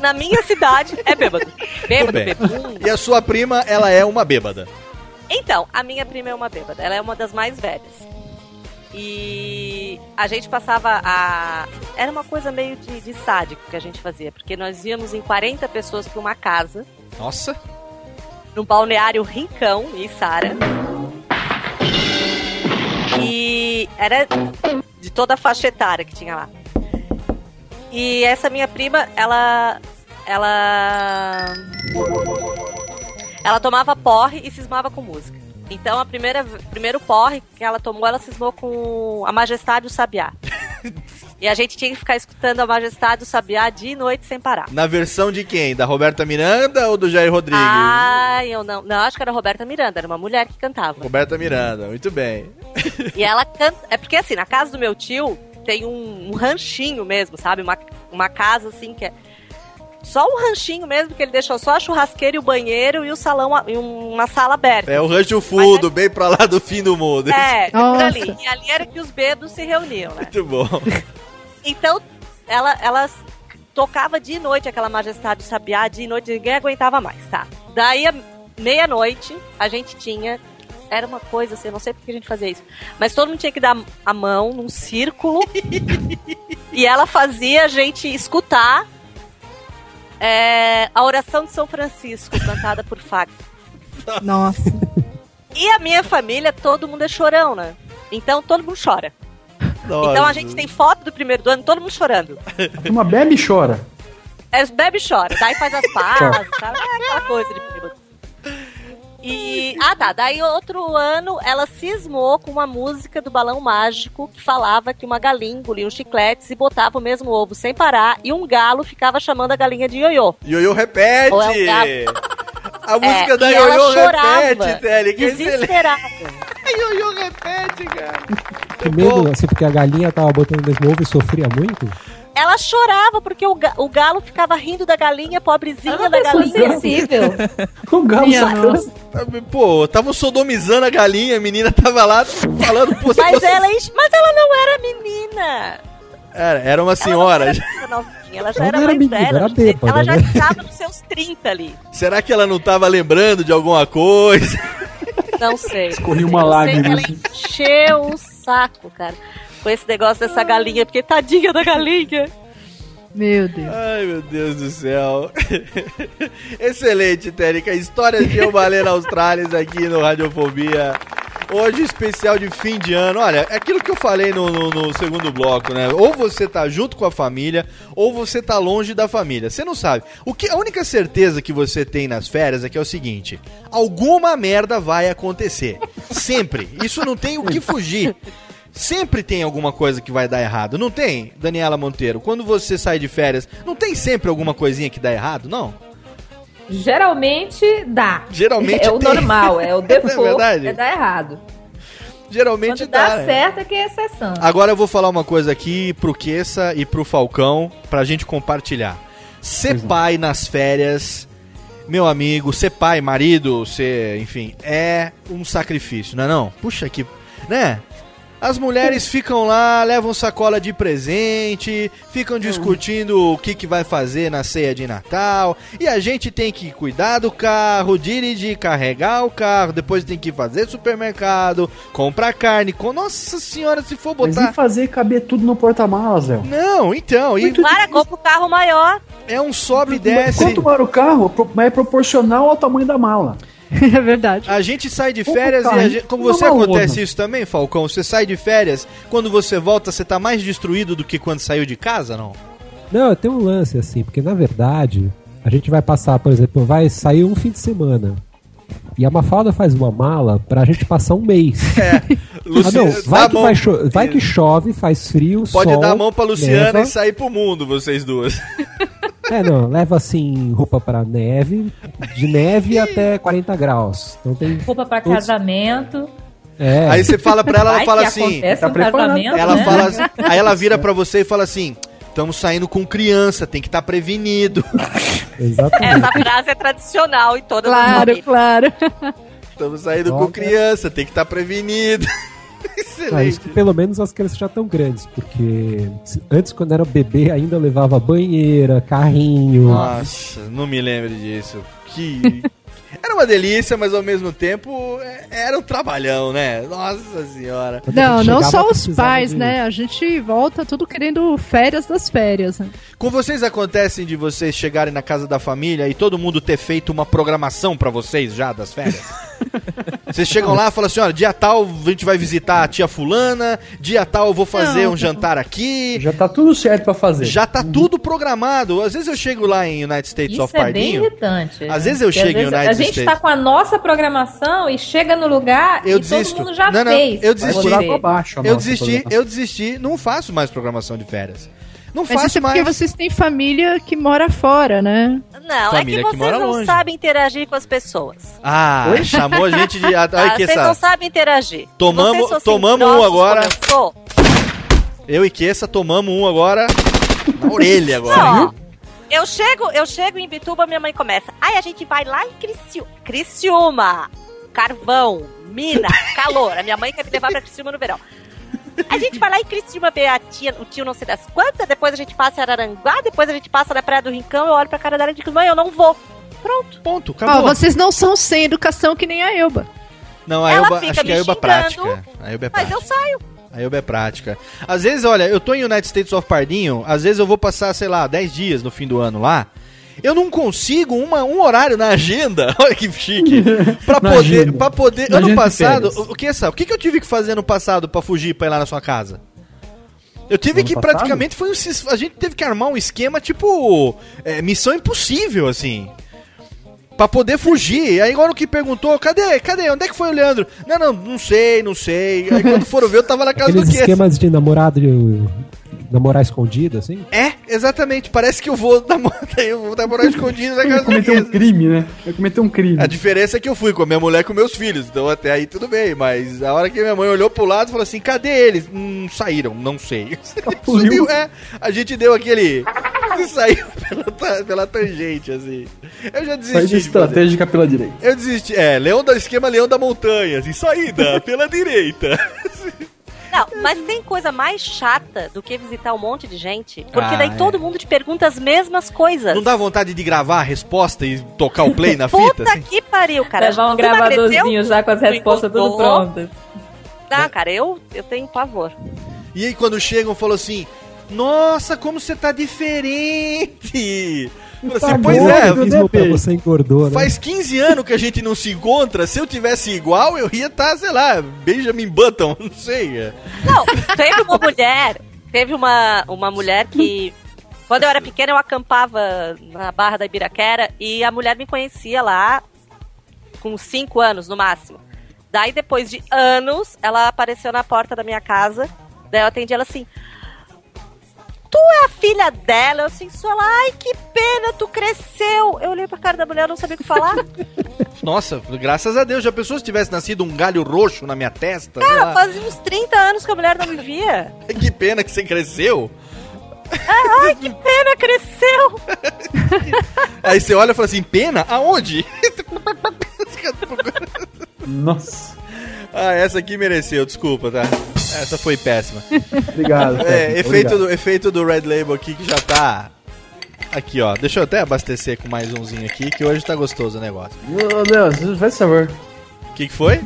Na minha cidade é bêbado. <laughs> Bêbado, bebum. E a sua prima, ela é uma bêbada. Então, a minha prima é uma bêbada. Ela é uma das mais velhas. E a gente passava a. Era uma coisa meio de, de sádico que a gente fazia, porque nós íamos em 40 pessoas pra uma casa, Nossa. num balneário Rincão e Sara. E era de toda a faixa etária que tinha lá. E essa minha prima, ela. Ela. Ela tomava porre e cismava com música. Então, a primeira primeiro porre que ela tomou, ela cismou com a Majestade do Sabiá. <laughs> e a gente tinha que ficar escutando a Majestade do Sabiá dia e noite sem parar. Na versão de quem? Da Roberta Miranda ou do Jair Rodrigues? Ai, eu não. Não, acho que era a Roberta Miranda, era uma mulher que cantava. Roberta Miranda, muito bem. E ela canta. É porque assim, na casa do meu tio tem um, um ranchinho mesmo, sabe? Uma, uma casa assim que é. Só um ranchinho mesmo, que ele deixou só a churrasqueira e o banheiro e o salão, e uma sala aberta. É o rancho fundo, bem pra lá do fim do mundo. É, por ali. E ali era que os bedos se reuniam, né? Muito bom. <laughs> Então, ela, ela tocava de noite aquela majestade do sabiá, de noite ninguém aguentava mais, tá? Daí, à meia-noite, a gente tinha. Era uma coisa assim, eu não sei porque a gente fazia isso. Mas todo mundo tinha que dar a mão num círculo. <laughs> e ela fazia a gente escutar é, a oração de São Francisco, cantada por Fábio. Nossa. E a minha família, todo mundo é chorão, né? Então todo mundo chora. Então a gente tem foto do primeiro do ano, todo mundo chorando. Uma bebe e chora. É, bebe e chora, daí faz as pazes, sabe? É aquela coisa de bêbado. E. Ah, tá. Daí outro ano ela cismou com uma música do Balão Mágico que falava que uma galinha engolia uns chicletes e botava o mesmo ovo sem parar e um galo ficava chamando a galinha de ioiô. Ioiô repete! Ou é um galo. A música É, da Ioiô chorava, repete, Tele. Que. Desesperada. <laughs> Ioiô repete, cara. Que medo, assim, porque a galinha tava botando o mesmo ovo e sofria muito. Ela chorava porque o, ga- o galo ficava rindo da galinha, pobrezinha É da galinha. sensível. <laughs> O galo. Pô, tava sodomizando a galinha, a menina tava lá falando, pô, se Mas fosse- ela, enche- mas ela não era menina. Era, era uma senhora. Ela, não era novinha, ela já Ela era era mais menina, velha. era bêbada, ela já né? estava nos seus 30 ali. Será que ela não tava lembrando de alguma coisa? Não sei. Escorria não uma lágrima, sei que Ela assim. encheu o saco, cara. Com esse negócio dessa galinha, porque tadinha da galinha. Meu Deus. Ai, meu Deus do céu. <laughs> Excelente, Térica. Histórias de Eu Baleia Australis aqui no Radiofobia. Hoje, especial de fim de ano. Olha, é aquilo que eu falei no, no- no segundo bloco, né? Ou você tá junto com a família, ou você tá longe da família. Você não sabe. O que, a única certeza que você tem nas férias é que é o seguinte: alguma merda vai acontecer. Sempre. Isso não tem o que fugir. Sempre tem alguma coisa que vai dar errado, não tem, Daniela Monteiro? Quando você sai de férias, não tem sempre alguma coisinha que dá errado, não? Geralmente dá. Geralmente É <laughs> o tem. normal, é o <laughs> default, verdade? é dar errado. Geralmente Quando dá, dá. né? certo é que é exceção. Agora eu vou falar uma coisa aqui pro Queça e pro Falcão pra gente compartilhar. Ser pai nas férias, meu amigo, ser pai, marido, ser, enfim, é um sacrifício, não é não? Puxa que, né? As mulheres ficam lá, levam sacola de presente, ficam discutindo o que, que vai fazer na ceia de Natal. E a gente tem que cuidar do carro, dirigir, carregar o carro, depois tem que fazer supermercado, comprar carne. Com... Nossa senhora, se for Mas botar. e fazer caber tudo no porta-malas, Zé? Não, então, e Para, compra o carro maior. é um sobe e desce. Quanto maior o carro, mas é proporcional ao tamanho da mala. <laughs> É verdade. A gente sai de férias o e gente, como você malona. acontece isso também, Falcão? Você sai de férias, quando você volta, você tá mais destruído do que quando saiu de casa, não? Não, tem um lance assim, porque na verdade, a gente vai passar, por exemplo, vai sair um fim de semana. E a Mafalda faz uma mala pra gente passar um mês. <laughs> É. Ah, Luciana, não, vai que, vai, cho- vai que chove, faz frio, Pode sol, dar a mão pra Luciana neva. e sair pro mundo, vocês duas. <laughs> É, não, leva assim roupa pra neve, de neve até 40 graus. Então tem. Roupa pra todos- casamento. É. Aí você fala pra ela, ela Vai fala que assim. acontece tá um Ela né? fala, <laughs> assim, aí ela vira pra você e fala assim: "Estamos saindo com criança, tem que estar prevenido. <laughs> Exatamente. Essa frase é tradicional em todas as Claro, famílias. claro. Estamos saindo com Olha. criança, tem que estar prevenido." <laughs> Ah, isso Excelente. que pelo menos as crianças já estão grandes, porque antes, quando era bebê, ainda levava banheira, carrinho. Nossa, não me lembro disso. Que. Era uma delícia, mas ao mesmo tempo é- era um trabalhão, né? Nossa senhora. Não, não só os pais, de- né? A gente volta tudo querendo férias das férias. né? Com vocês acontecem de vocês chegarem na casa da família e todo mundo ter feito uma programação pra vocês já das férias? <laughs> vocês chegam lá e falam assim: olha, dia tal a gente vai visitar a tia Fulana, dia tal eu vou fazer Não, um jantar aqui. Já tá tudo certo pra fazer. Já tá tudo programado. Às vezes eu chego lá em United States Isso of é bem Pardinho. irritante. Às né? vezes eu Porque chego em às United A gente States. tá com a nossa programação e chega no lugar Eu e desisto. todo mundo já Não, não, fez. eu desisti. Eu desisti, eu desisti, não faço mais programação de férias. Não isso é porque mais. vocês têm família que mora fora, né? Não, Família é que que vocês não longe. sabem interagir com as pessoas. Ah, chamou a gente de. <laughs> Olha Ah, que vocês não sabem interagir. Tomamos- Vocês fossem tomamos um agora. eu e Kessa tomamos um agora na orelha <laughs> agora. Não, eu chego, eu chego em Bituba, minha mãe começa. Ai, a gente vai lá em Criciúma. Criciúma, carvão, mina, calor. A minha mãe quer me levar pra Criciúma no verão. A gente vai lá em Criciúma ver a tia, o tio não sei das quantas, depois a gente passa em Araranguá, depois a gente passa na Praia do Rincão, eu olho pra cara dela e digo, mãe, eu não vou. Pronto. Ponto, Ó, acabou. vocês não são sem educação que nem a Elba. Não, a Ela Elba, acho que a Elba é prática. A Elba é Mas prática. eu saio. A Elba é prática. Às vezes, olha, eu tô em United States of Pardinho, às vezes eu vou passar, sei lá, 10 dias no fim do ano lá. Eu não consigo uma, um horário na agenda, <laughs> olha que chique, pra <laughs> poder, agenda. pra poder, Na ano passado, o, o que essa, o que que eu tive que fazer no passado pra fugir pra ir lá na sua casa? Eu tive Ano que passado? praticamente foi um, a gente teve que armar um esquema tipo é, missão impossível assim. Pra poder fugir. Aí agora o que perguntou, cadê? Cadê? Onde é que foi o Leandro? Não, não, não sei, não sei. Aí quando foram ver, eu tava na <laughs> casa Aqueles do Kies. esquemas de namorado, namorar escondido, assim? É, exatamente. Parece que eu vou namorar, <laughs> eu vou namorar escondido na casa um crime, né? Eu cometi um crime. A diferença é que eu fui com a minha mulher e com meus filhos, então até aí tudo bem, mas a hora que minha mãe olhou pro lado e falou assim, cadê eles? Hum, saíram, não sei. <laughs> Subiu, é, a gente deu aquele... <laughs> saiu pela, pela tangente, assim. Eu já desisti Saída de fazer. estratégica pela direita. Eu desisti, é, leão da esquema leão da montanha, assim, saída pela direita. Não, mas tem coisa mais chata do que visitar um monte de gente. Porque Ah, daí é. todo mundo te pergunta as mesmas coisas. Não dá vontade de gravar a resposta e tocar o play na <laughs> fita, Puta assim? que pariu, cara. Levar um gravadorzinho já com as respostas tudo prontas. Não, cara, eu, eu tenho pavor. E aí quando chegam, falou assim: Nossa, como você tá diferente! Falei assim, pois é, pra você engordou, né? faz 15 anos que a gente não se encontra. Se eu tivesse igual, eu ia estar, sei lá, Benjamin Button, <laughs> não sei. Não, teve uma mulher, teve uma, uma mulher que. Quando eu era pequena, eu acampava na Barra da Ibiraquera e a mulher me conhecia lá com 5 anos no máximo. Daí, depois de anos, ela apareceu na porta da minha casa. Daí eu atendi ela assim. Tu é a filha dela? Eu assim, sou ela. Ai, que pena, tu cresceu. Eu olhei pra cara da mulher, eu não sabia o que falar. <laughs> Nossa, graças a Deus, já pensou se tivesse nascido um galho roxo na minha testa? sei Cara, lá. fazia uns 30 anos que a mulher não me via. <laughs> Que pena que você cresceu. Ai, que pena, cresceu. <laughs> Aí você olha e fala assim: Pena? Aonde? Nossa. Ah, essa aqui mereceu, desculpa, tá? Essa foi péssima. Obrigado. É, efeito obrigado. do, efeito do Red Label aqui que já tá. Aqui, ó. Deixa eu até abastecer com mais umzinho aqui, que hoje tá gostoso o negócio. Meu Deus, faz favor. O que, que foi?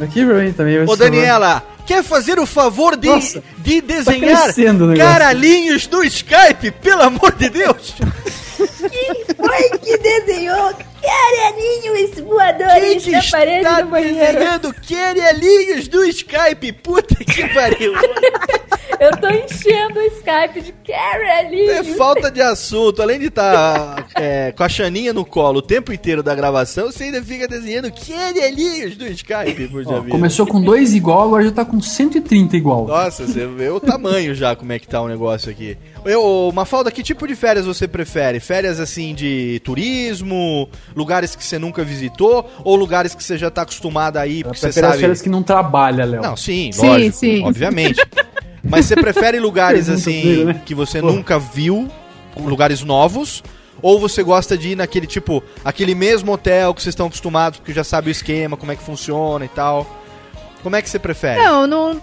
Aqui pra mim também. Ô, faz favor. Daniela, quer fazer o favor de, Nossa, de desenhar crescendo o negócio. caralhinhos no Skype, pelo amor de Deus? <laughs> Foi que desenhou caralhinhos voadores Quem na parede está do banheiro. desenhando caralhinhos no Skype? Puta que pariu. <laughs> Eu tô enchendo o Skype de caralhinho. É falta de assunto. Além de estar com a Xaninha no colo o tempo inteiro da gravação, você ainda fica desenhando caralhinhos do Skype, por Ó, começou com dois igual, agora já tá com 130 igual. Nossa, você vê o tamanho já, como é que tá o negócio aqui. Eu, Mafalda, que tipo de férias você prefere? Férias assim de turismo, lugares que você nunca visitou, ou lugares que você já tá acostumado a ir, porque você Prefere as sabe... férias que não trabalha, Léo. Não, sim, Sim, lógico, sim. obviamente. <laughs> Mas você prefere <laughs> lugares assim né? que você nunca viu, lugares novos, ou você gosta de ir naquele tipo, aquele mesmo hotel que vocês estão acostumados, porque já sabe o esquema, como é que funciona e tal? Como é que você prefere? Não, não.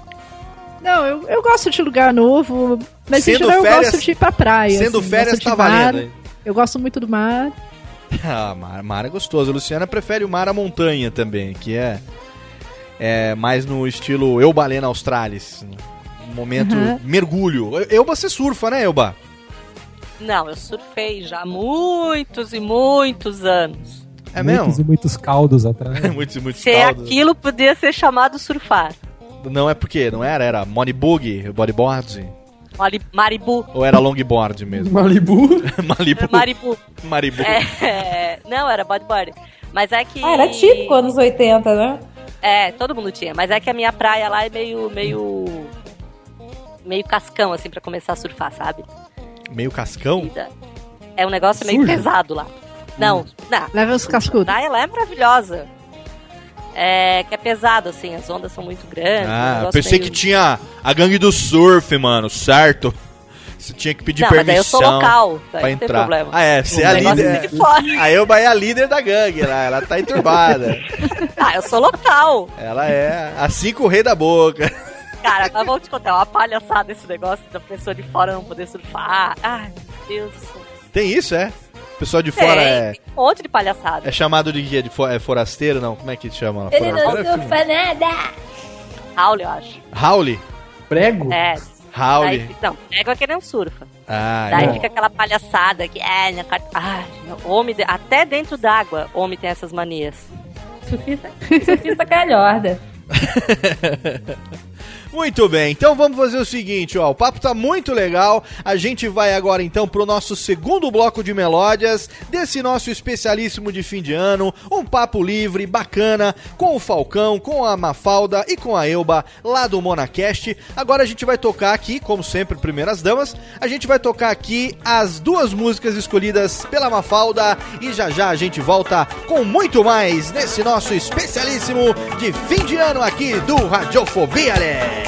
Não, eu, eu gosto de lugar novo, mas Sendo em geral férias- eu gosto de ir pra praia. sendo assim, férias tá mar. valendo? Eu gosto muito do mar. <laughs> Ah, mar, mar é gostoso. A Luciana prefere o mar à montanha também, que é, é mais no estilo Eubalena Australis. Um momento Uhum. mergulho. Euba você surfa, né, Euba? Não, eu surfei já há muitos e muitos anos. É muitos mesmo? e muitos caldos atrás. <laughs> muitos e muitos Se caldos. aquilo podia ser chamado surfar. Não é porque, não era? Era monibug, bodyboard? Mari- Maribu. Ou era longboard mesmo? Malibu? <laughs> Malibu. Maribu. Maribu. É, não, era bodyboard. Mas é que. Ah, era típico anos 80, né? É, todo mundo tinha. Mas é que a minha praia lá é meio. meio. Meio cascão, assim, pra começar a surfar, sabe? Meio cascão? É um negócio meio pesado lá. Não, não. Leva os cascudos. lá é maravilhosa. É, que é pesado, assim, as ondas são muito grandes. um Ah, eu negócio pensei meio- que tinha a gangue do surf, mano, certo? Você tinha que pedir Não, mas permissão. aí eu sou local, daí pra não tem entrar. problema. Ah, é, você é O a líder. fica de fora. A Elba é a líder da gangue lá, ela tá <laughs> enturbada. Ah, eu sou local. ela é a cinco rei da boca. Cara, mas vou te contar, é uma palhaçada esse negócio da pessoa de fora não poder surfar. Ai, meu Deus do céu. Tem isso, é? O pessoal de fora é, tem um monte de palhaçada. é chamado de guia de fo- é forasteiro, não? Como é que chama? Ele não Forasteiro é filme. surfa nada. Raul, eu acho. Rauli? Prego? É. Rauli. Aí- não, égua que nem um surfa. Ah, Daí bom. fica aquela palhaçada que é, minha carta. Ai, meu homem, de- até dentro d'água, homem tem essas manias. Surfista, <laughs> surfista calhorda. <laughs> Muito bem, então vamos fazer o seguinte, ó, o papo tá muito legal. A gente vai agora então pro nosso segundo bloco de melódias desse nosso especialíssimo de fim de ano, um papo livre, bacana, com o Falcão, com a Mafalda e com a Elba lá do Monacast. Agora a gente vai tocar aqui, como sempre, primeiras damas, a gente vai tocar aqui as duas músicas escolhidas pela Mafalda e já já a gente volta com muito mais nesse nosso especialíssimo de fim de ano aqui do Radiofobia, né?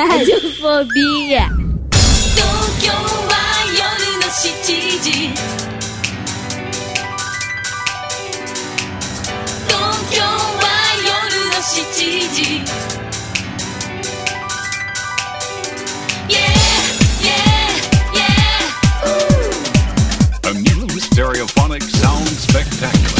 Radiofobia. <laughs> Radiofobia. 東京は夜の7時東京は夜の7時 Yeah, yeah, yeah A new stereophonic sound spectacular.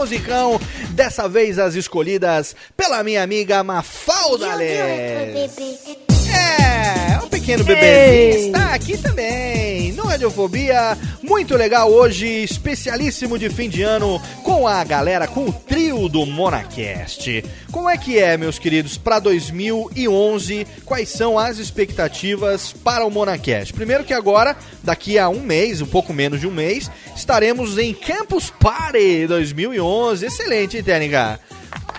Musicão, dessa vez as escolhidas pela minha amiga Mafalda Lés. É, o pequeno bebezinho está aqui também no Radiofobia. Muito legal hoje, especialíssimo de fim de ano com a galera, com o do Monacast. Como é que é, meus queridos, para 2011? Quais são as expectativas para o Monacast? Primeiro que agora, daqui a um mês, um pouco menos de um mês, estaremos em Campus Party 2011. Excelente, hein, Técnica?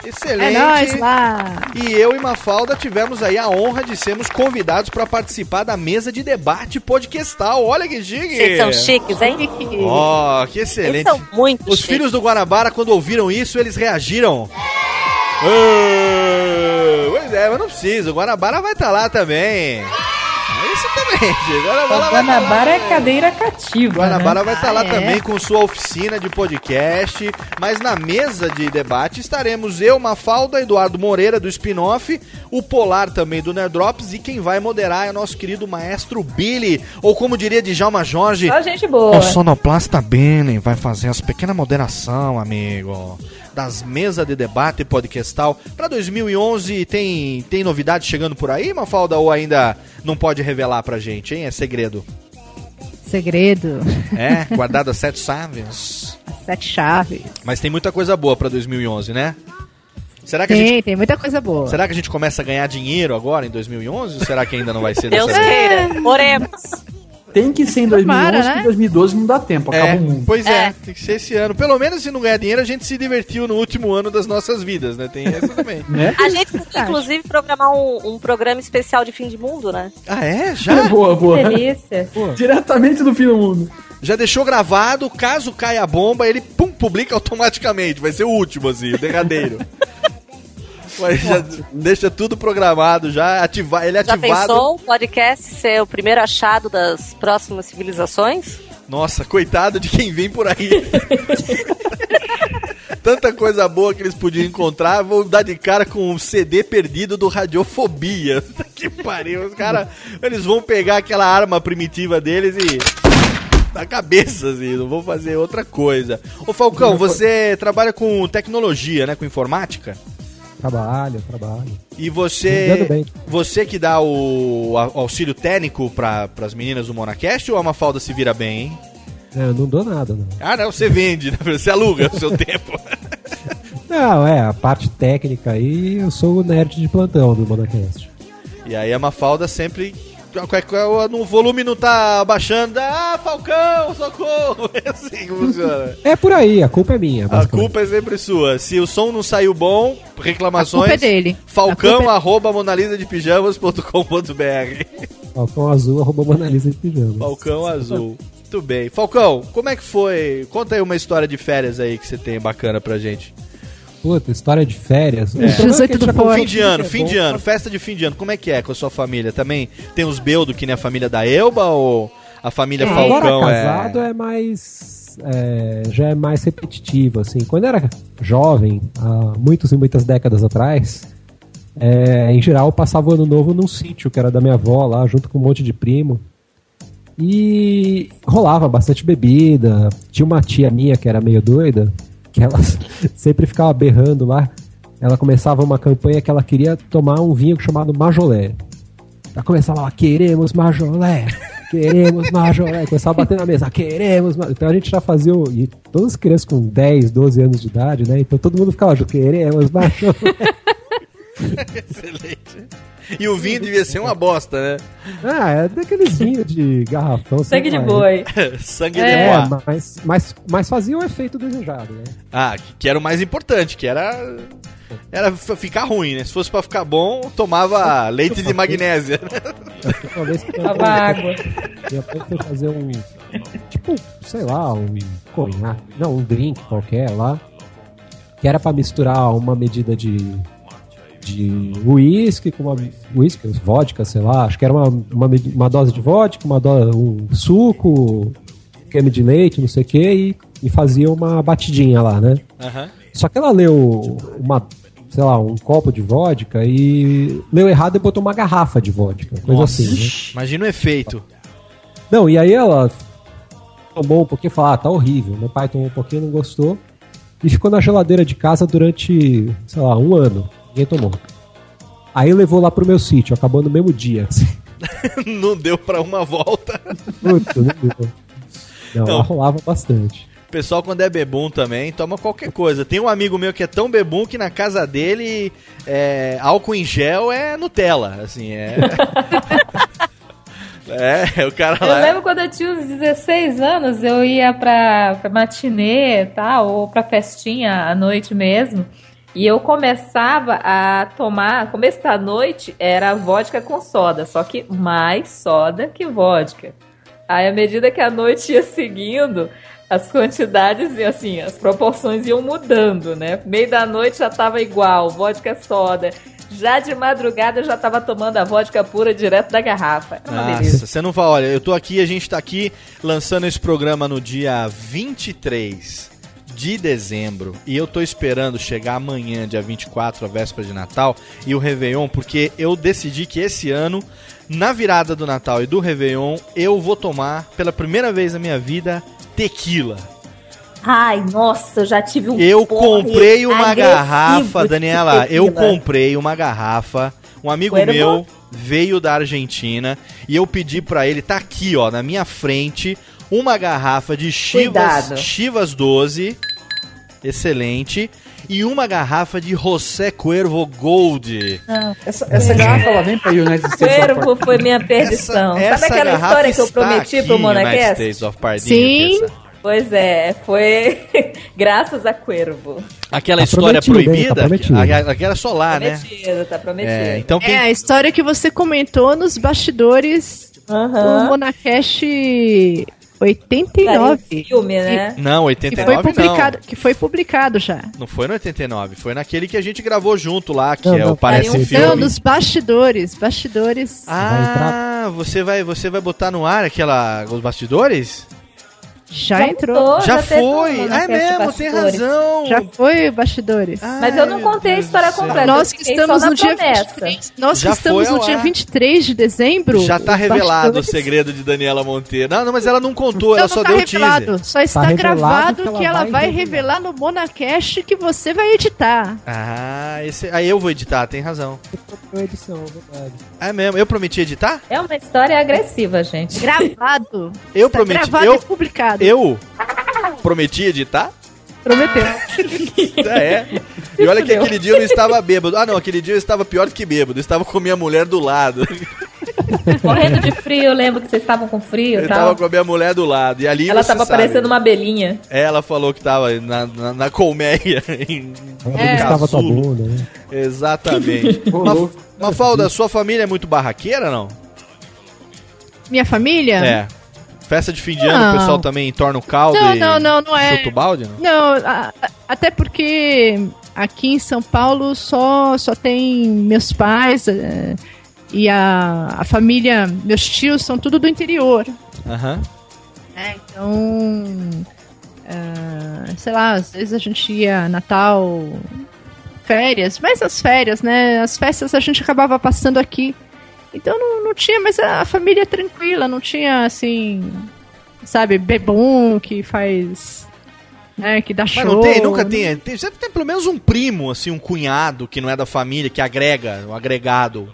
Excelente. É nóis lá. E eu e Mafalda tivemos aí a honra de sermos convidados para participar da mesa de debate podcastal. Olha que chique! Vocês são chiques, hein? Ó, que excelente. Eles são muito Os chiques. filhos do Guanabara, quando ouviram isso, eles reagiram. Ah, Pois é, mas não precisa. O Guanabara vai estar lá também. É isso também, gente. Guanabara, lá Guanabara é também. cadeira cativa. Guanabara né? vai estar lá Ah, é? também com sua oficina de podcast, mas na mesa de debate estaremos eu, Mafalda, Eduardo Moreira do Spin-Off, o Polar também do Nerdrops e quem vai moderar é o nosso querido maestro Billy, ou como diria Djalma Jorge, Só gente boa. o sonoplasta Billy vai fazer as pequena moderação, amigo. Das mesas de debate podcastal. Pra 2011 tem, tem novidade chegando por aí, Mafalda? Ou ainda não pode revelar pra gente, hein? É segredo. Segredo. É, guardado a sete chaves. As sete chaves. Mas tem muita coisa boa pra 2011, né? Será que, a gente, Tem, tem muita coisa boa. será que a gente começa a ganhar dinheiro agora em 2011? Ou será que ainda não vai ser dessa Deus vez? queira. Oremos. Tem que ser em Tomara, 2011, né? porque 2012 não dá tempo, acaba É, o mundo. pois é. É. tem que ser esse ano. Pelo menos se não ganhar dinheiro, a gente se divertiu no último ano das nossas vidas, né? Tem essa também. <laughs> Né? A gente podia, inclusive, programar um, um programa especial de fim de mundo, né? ah, é? Já? <laughs> boa, boa. Delícia. Diretamente do fim do mundo. Já deixou gravado, caso caia a bomba, ele pum, publica automaticamente. Vai ser o último, assim, o derradeiro. <laughs> Mas já deixa tudo programado, já ativar, ele é Já ativado. pensou o podcast ser o primeiro achado das próximas civilizações? Nossa, coitado de quem vem por aí. <laughs> Tanta coisa boa que eles podiam encontrar, vou dar de cara com um CD perdido do Radiofobia. <laughs> que pariu, os caras, eles vão pegar aquela arma primitiva deles e na cabeça, assim, não vão fazer outra coisa. Ô Falcão, você trabalha com tecnologia, né, com informática? Trabalho, trabalho. E você, bem. você que dá o auxílio técnico para as meninas do Monacast ou a Mafalda se vira bem, hein? É, eu não dou nada, não. Ah, não, você vende, né? Você aluga o seu tempo. <laughs> Não, é, a parte técnica aí, eu sou o nerd de plantão do Monacast. E aí a Mafalda sempre. No volume não tá baixando. Ah, Falcão, socorro! <laughs> É assim que funciona. É por aí, a culpa é minha. A culpa é sempre sua. Se o som não saiu bom, reclamações. A culpa é dele. Falcão, é- arroba monalisadepijamas.com.br. Falcão azul, arroba Monalisa de pijama. Falcão azul. Muito bem. Falcão, como é que foi? Conta aí uma história de férias aí que você tem bacana pra gente. Puta, história de férias. É. Isso que a 18 gente do Forte. Fim de ano, é fim de ano, festa de fim de ano. Como é que é com a sua família? Também tem os Beldo que nem a família da Elba ou a família Agora Falcão casado é, mais. é, já é mais repetitivo, assim. Quando eu era jovem, há muitos e muitas décadas atrás, é, em geral eu passava o ano novo num sítio que era da minha avó lá, junto com um monte de primo. E rolava bastante bebida. Tinha uma tia minha que era meio doida, que ela <laughs> sempre ficava berrando lá. Ela começava uma campanha que ela queria tomar um vinho chamado Majolé. Ela começava lá, queremos Majolé, queremos Majolé. <laughs> Começava a bater na mesa, queremos Majolé. Então a gente já fazia, o, e todas as crianças com 10, 12 anos de idade, né? Então todo mundo ficava, queremos Majolé. <laughs> Excelente. E o vinho devia ser uma bosta, né? Ah, é daqueles vinhos de garrafão. Sangue de boi. <laughs> Sangue É, de boa. mas, mas, mas fazia o efeito desejado, né? Ah, que, que era o mais importante, que era era ficar ruim, né? Se fosse pra ficar bom, tomava <laughs> leite de magnésia. Que Tava água. Mãe foi fazer um. Tipo, sei lá, um conhaque. Não, um drink qualquer lá. Que era pra misturar uma medida de. De uísque com uma. Uísque, vodka, sei lá. Acho que era uma, uma, uma dose de vodka, uma dose, um suco, creme de leite, não sei o que, e, e fazia uma batidinha lá, né? Aham. Só que ela leu uma, sei lá, um copo de vodka e leu errado e botou uma garrafa de vodka. Coisa Nossa, assim, né? Imagina o efeito. Não, e aí ela tomou um pouquinho e falou: ah, tá horrível. Meu pai tomou um pouquinho, não gostou. E ficou na geladeira de casa durante, sei lá, um ano. Ninguém tomou. Aí levou lá pro meu sítio, acabou no mesmo dia. <laughs> não deu pra uma volta. Putz, não deu. Não, Não. rolava bastante. O pessoal, quando é bebum também, toma qualquer coisa. Tem um amigo meu que é tão bebum que na casa dele é, álcool em gel é Nutella. Assim, é. <laughs> é, o cara Eu lá. lembro quando eu tinha uns 16 anos, eu ia pra, pra matinê tal, ou pra festinha à noite mesmo. E eu começava a tomar, começo da noite era vodka com soda, só que mais soda que vodka. Aí à medida que a noite ia seguindo, as quantidades e assim, as proporções iam mudando, né? Meio da noite já tava igual, vodka soda. Já de madrugada eu já tava tomando a vodka pura direto da garrafa. Era uma delícia. Nossa, você não fala, olha, eu tô aqui, a gente tá aqui lançando esse programa no dia 23 de dezembro e eu tô esperando chegar amanhã, dia 24, a véspera de Natal e o Réveillon, porque eu decidi que esse ano, na virada do Natal e do Réveillon, eu vou tomar pela primeira vez na minha vida tequila. Ai, nossa, eu já tive um Eu comprei uma garrafa, Daniela, eu comprei uma garrafa. Um amigo meu veio da Argentina e eu pedi pra ele, tá aqui, ó, na minha frente, uma garrafa de Chivas, Cuidado. Chivas 12, excelente, e uma garrafa de José Cuervo Gold. Essa, essa garrafa ela vem pra United States of Cuervo Party. foi minha perdição. Essa Sabe aquela garrafa história que eu está prometi aqui pro em United Monacast? States of Pardinho, Sim. Tessa. Pois é, foi <laughs> graças a Cuervo. Aquela Tá história prometido? Tá proibida, prometido. aquela aquela só lá, né? Prometido, tá prometido. É, então quem É a história que você comentou nos bastidores Aham. do Monacast 89. Cara, filme, né? Não, Que 89 foi, publicado, não. que foi publicado já. Não foi no 89, foi naquele que a gente gravou junto lá, que Não, é não, o Parece Não, Filme. Não, nos bastidores. Bastidores. Ah, você vai, você vai botar no ar aquela os bastidores? Já, entrou. botou, já um foi. É mesmo, tem razão. Já foi bastidores. Mas eu não Ai, contei a história completa. Nós eu que estamos no dia promessa. 23, nós Já que estamos no dia ar. 23 de dezembro. Já tá os revelado o bastidores- segredo de Daniela Monteiro. Não, não, mas ela não contou, Não, ela não só tá deu o revelado, teaser. só está revelado gravado que que ela ela, vai vai revelar. no Monacast que você vai editar. Ah, esse, aí eu vou editar, tem razão. Edição, verdade. É mesmo, eu prometi editar? É uma história agressiva, gente. Gravado. Eu Está prometi. Gravado Eu, e publicado. Eu prometi editar? Prometeu. <laughs> É. E olha que aquele dia eu não estava bêbado. Ah, não, aquele dia eu estava pior do que bêbado. Eu estava com minha mulher do lado. <laughs> Morrendo de frio, eu lembro que vocês estavam com frio Eu e tal. estava com a minha mulher do lado. E ali Ela você tava sabe, parecendo uma abelhinha. Ela falou que estava na, na, na colmeia. <laughs> Em, Ela É. Casulo. bunda, né? Exatamente. Mafalda, sua família é muito barraqueira, não? Minha família? É. Festa de fim de ano, o Não. pessoal também torna o caldo Não, e não, não, não é. chuta o balde, não? Não, a- até porque aqui em São Paulo só, só tem meus pais eh, e a, a família, meus tios são tudo do interior. Aham. né? Então, ah, sei lá, às vezes a gente ia Natal, férias, mas as férias, né? As festas a gente acabava passando aqui. Então não, não tinha, mas a família é tranquila, não tinha assim, sabe, bebum que faz. Né, que dá Mas show. não tem, nunca tem, tem. Sempre tem pelo menos um primo, assim, um cunhado que não é da família, que agrega, um agregado.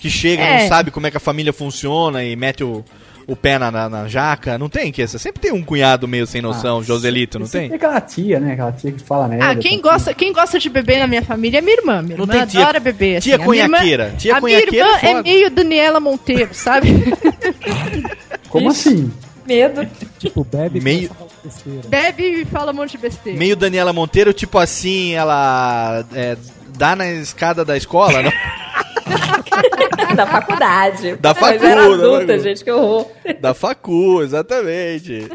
Que chega, É. não sabe como é que a família funciona e mete o, o pé na, na, na jaca. Não tem, que Sempre tem um cunhado meio sem noção, Ah, Joselito, não tem? Tem aquela tia, né? Aquela tia que fala merda. Ah, quem tá- gosta, quem gosta de beber na minha família é minha irmã. Minha Não irmã tem tia- adora beber. tia assim. A minha irmã-. Tia a minha irmã é é meio Daniela Monteiro, sabe? <laughs> Como assim? Medo. Tipo, bebe e Meio-. Bebe e fala um monte de besteira. Meio Daniela Monteiro, tipo assim, ela é, dá na escada da escola, não? <laughs> <laughs> da faculdade. Da facu, era da adulta, facu. gente, que horror. Da facu, exatamente.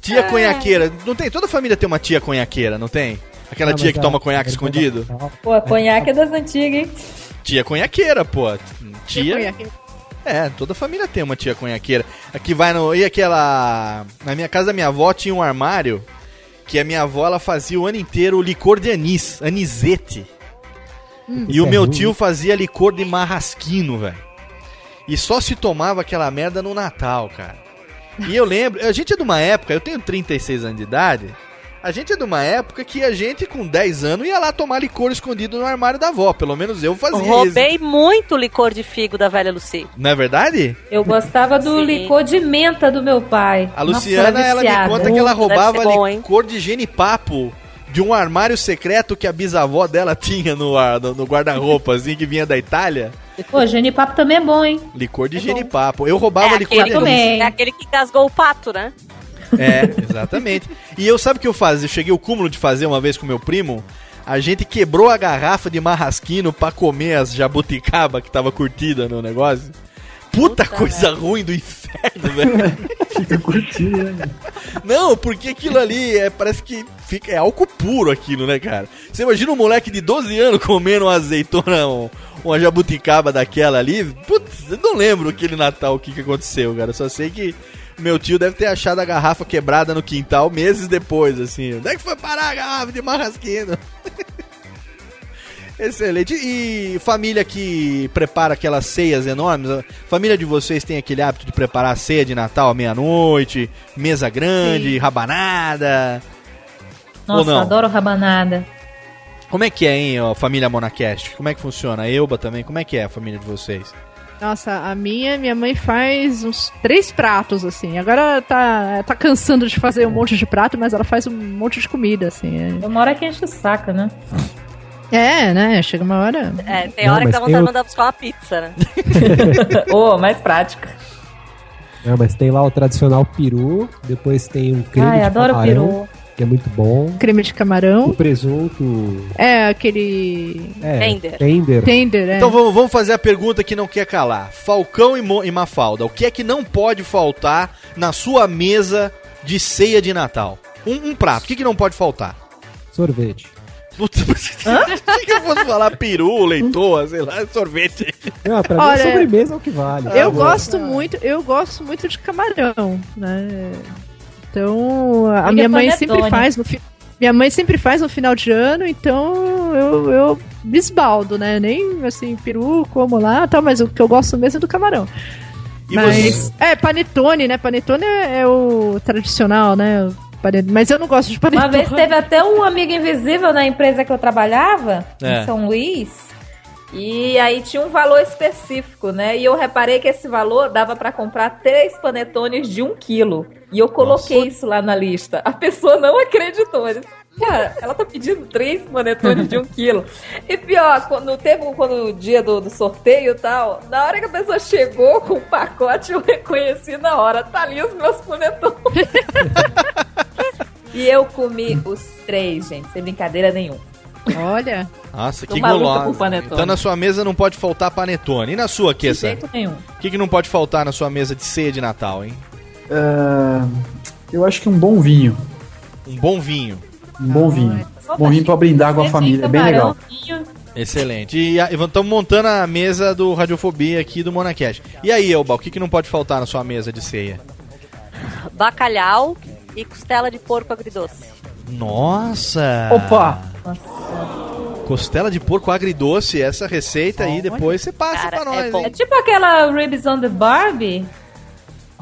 Tia conhaqueira. Não tem? Toda família tem uma tia conhaqueira, não tem? Aquela Ah, tia que a- toma conhaque escondido? Pô, conhaque é das antigas, hein? Tia conhaqueira, pô. Tia Tia. conhaqueira. É, toda família tem uma tia conhaqueira. Aqui vai no. E aquela. Na minha casa da minha avó tinha um armário que a minha avó ela fazia o ano inteiro licor de anis, anisete. E Isso o é meu ruim. tio fazia licor de marrasquino, velho. E só se tomava aquela merda no Natal, cara. E eu lembro, a gente é de uma época, eu tenho 36 anos de idade. A gente é de uma época que a gente, com 10 anos, ia lá tomar licor escondido no armário da avó. Pelo menos eu fazia isso. Roubei muito licor de figo da velha Lucy. Não é verdade? Eu gostava do Sim. licor de menta do meu pai. A Nossa, Luciana, era ela me conta que ela Deve roubava bom, hein? licor de genipapo de um armário secreto que a bisavó dela tinha no, ar- no, no guarda-roupa, assim, que vinha da Itália. Pô, genipapo também é bom, hein? Licor de genipapo. Eu roubava É licor de... também. é aquele que casgou o pato, né? É, exatamente. E eu sabe o que eu fazia? Eu cheguei ao cúmulo de fazer uma vez com meu primo. A gente quebrou a garrafa de marrasquino pra comer as jabuticaba que tava curtida no negócio. Puta, coisa ruim do inferno, velho. <laughs> Fica curtindo, né? Não, porque aquilo ali é, parece que fica, é álcool puro aquilo, né, cara? Você imagina um moleque de 12 anos comendo uma azeitona, um- uma jabuticaba daquela ali. Putz, eu não lembro aquele Natal o que, que aconteceu, cara. Eu só sei que meu tio deve ter achado a garrafa quebrada no quintal meses depois, assim. Onde é que foi parar a garrafa de marrasquino? <laughs> Excelente. E família que prepara aquelas ceias enormes? A família de vocês tem aquele hábito de preparar a ceia de Natal à meia-noite, mesa grande, Sim. rabanada? Ou Nossa, não? adoro rabanada. Como é que é, hein, ó, família Monacast? Como é que funciona? A Elba também, como é que é a família de vocês? Nossa, a minha, minha mãe faz uns três pratos, assim. Agora tá, tá cansando de fazer um monte de prato, mas ela faz um monte de comida, assim. Uma hora que enche o saco, né? É, né? Chega uma hora. É, tem Não, hora que dá vontade de o- mandar buscar uma pizza, né? <laughs> Ô, mais prática. É, mas tem lá o tradicional peru, depois tem um creme Ai, de adoro camarão, peru. que é muito bom. Creme de O camarão. presunto, É, aquele. é, Tender. tender. Tender, é. Então vamos, vamos fazer a pergunta que não quer calar. Falcão e, Mo- e Mafalda, o que é que não pode faltar na sua mesa de ceia de Natal? Um, um prato, o que, que não pode faltar? sorvete. Putz, achei <laughs> que eu fosse falar peru, leitoa, sei lá, sorvete. Não, pra mim Olha, a sobremesa é o que vale. Eu Ah, gosto muito, eu gosto muito de camarão, né? Então, a minha mãe panetone. sempre faz no fi... Minha mãe sempre faz no final de ano, então eu, eu bisbaldo, né? Nem assim, peru, como lá, tal, mas o que eu gosto mesmo é do camarão. E mas você? é panetone, né? Panetone é, é o tradicional, né? Mas eu não gosto de panetone. Uma vez teve até um amigo invisível na empresa que eu trabalhava, É. em São Luís. E aí tinha um valor específico, né? E eu reparei que esse valor dava pra comprar três panetones de um quilo. E eu coloquei isso lá na lista. A pessoa não acreditou. Disse, Cara, ela tá pedindo três panetones de um quilo. E pior, quando teve quando o dia do, do sorteio e tal, na hora que a pessoa chegou com o pacote, eu reconheci na hora. Tá ali os meus panetones. <laughs> e eu comi os três, gente, sem brincadeira nenhuma. Olha, Nossa, Tô que gulosa. Então na sua mesa não pode faltar panetone. E na sua, De Kessa? jeito nenhum. O que, que não pode faltar na sua mesa de ceia de Natal, hein? Ah, eu acho que um bom vinho. Um bom vinho. Um bom vinho. Bom vinho pra brindar com a família. É bem legal. Excelente. E estamos montando a mesa do Radiofobia aqui do Monacast. E aí, Elba, o que, que não pode faltar na sua mesa de ceia? Bacalhau e costela de porco agridoce. Nossa! Opa! Costela de porco agridoce, essa receita aí, depois você passa Cara, pra nós. é bom. hein? É tipo aquela Ribs on the Barbie.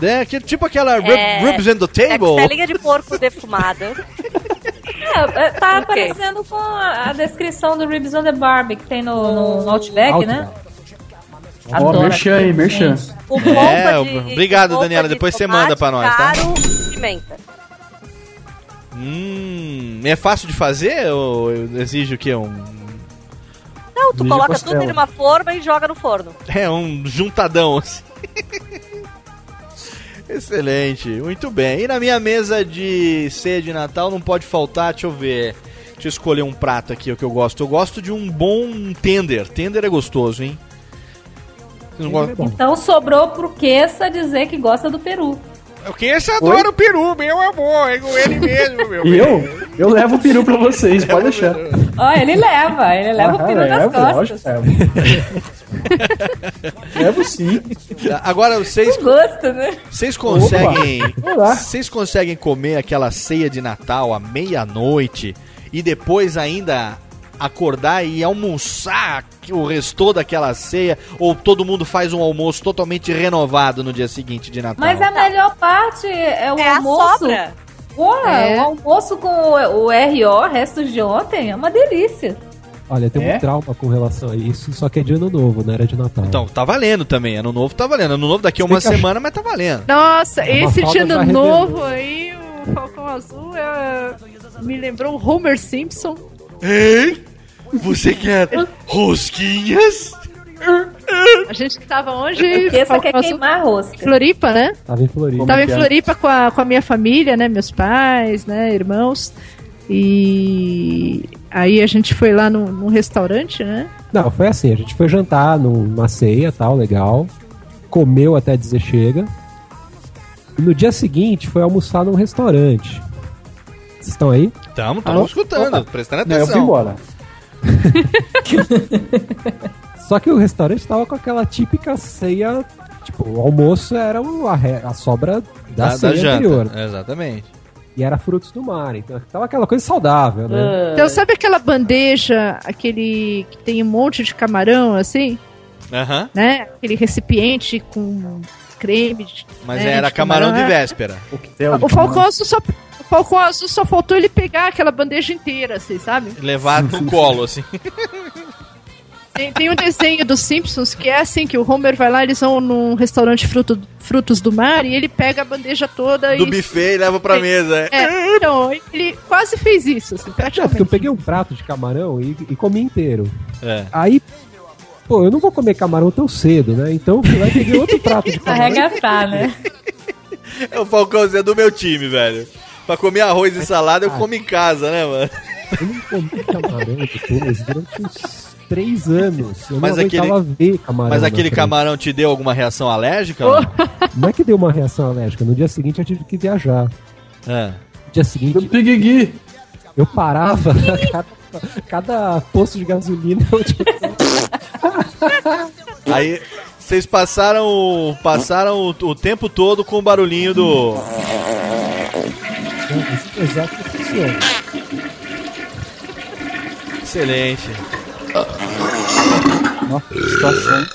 É, que- tipo aquela rib, É- ribs on the É table. costelinha de porco defumada. É, é, tá Ok. aparecendo com a, a descrição do Ribs on the Barbie que tem no, no, no Outback, né? Ó, Adoro merchan aí, merchan. Com É, de- obrigado, Daniela, de depois você tomate, manda pra nós, tá? Caro, pimenta. Hum, é fácil de fazer ou exige o quê? Um, Não, tu Exige coloca costela. tudo numa forma e joga no forno. é um juntadão assim. Excelente, muito bem. E na minha mesa de ceia de Natal não pode faltar, deixa eu ver. Deixa eu escolher um prato aqui, o que eu gosto. Eu gosto de um bom tender. Tender é gostoso, hein? Então sobrou pro Queça dizer que gosta do Peru. O que esse adora o peru, meu amor, é com ele mesmo, meu E eu? Eu levo o peru pra vocês, pode deixar. Ó, ele leva, ele leva o Ah, Peru nas levo, costas. lógico, levo. <laughs> levo sim. Agora vocês, Com gosto, né? vocês conseguem, Vai lá. vocês conseguem comer aquela ceia de Natal à meia-noite e depois ainda acordar e almoçar o restou daquela ceia ou todo mundo faz um almoço totalmente renovado no dia seguinte de Natal? Mas a melhor parte é o É almoço. Pô, É. o almoço com o, RO, restos de ontem, é uma delícia. Olha, tem É? um trauma com relação a isso, só que é de ano novo, não era de Natal. Então, tá valendo também. Ano novo tá valendo. Ano novo daqui a uma semana, mas tá valendo. Nossa, A esse de ano revelou. novo aí, o Falcão Azul é- me lembrou o Homer Simpson. Hein? Você quer rosquinhas? A gente que tava onde? Essa Falcão quer Azul? queimar a rosca. Floripa, né? Tava em Floripa. Tava em é? Floripa com a, com a minha família, né? Meus pais, né? Irmãos. E aí a gente foi lá num, num restaurante, né? Não, foi assim, a gente foi jantar numa ceia, tal, legal. Comeu até dizer chega. E no dia seguinte foi almoçar num restaurante. Vocês estão aí? Tamo, Alô? tamo escutando, Opa. prestando Não, eu fui atenção. embora. <laughs> Só que o restaurante tava com aquela típica ceia. Tipo, o almoço era o- a, a sobra da, da, ceia da janta. anterior. Exatamente. E era frutos do mar. Então tava aquela coisa saudável, né? Então, sabe aquela bandeja, aquele que tem um monte de camarão, assim? Aham. Né? Aquele recipiente com creme. de- Mas né, era de camarão de é. véspera. O Falcão Azul só. Falcão Azul só faltou ele pegar aquela bandeja inteira, assim, sabe? Levar no <laughs> colo, assim. Tem, tem um desenho dos Simpsons que é assim, que o Homer vai lá, eles vão num restaurante fruto, frutos do mar e ele pega a bandeja toda Do e... buffet e leva pra mesa. É. É, então, ele quase fez isso, assim, Não, porque praticamente. eu peguei um prato de camarão e, e comi inteiro. É. Aí, pô, eu não vou comer camarão tão cedo, né? Então eu fui lá e peguei outro prato de <laughs> camarão. Arregaçar, né? É o Falcãozinho do meu time, velho. Pra comer arroz e salada eu como em casa, né, mano? Eu não comi camarão depois durante uns três anos. Eu Mas não aquele- ver camarão. Mas aquele camarão te deu alguma reação alérgica? não? <laughs> Não é que deu uma reação alérgica. No dia seguinte eu tive que viajar. É. No dia seguinte. Piggy. Eu parava <laughs> cada, cada posto de gasolina. Eu tinha... <laughs> Aí vocês passaram, o- passaram o, o tempo todo com o barulhinho do. Exato que funciona. Excelente. Nossa, que situação.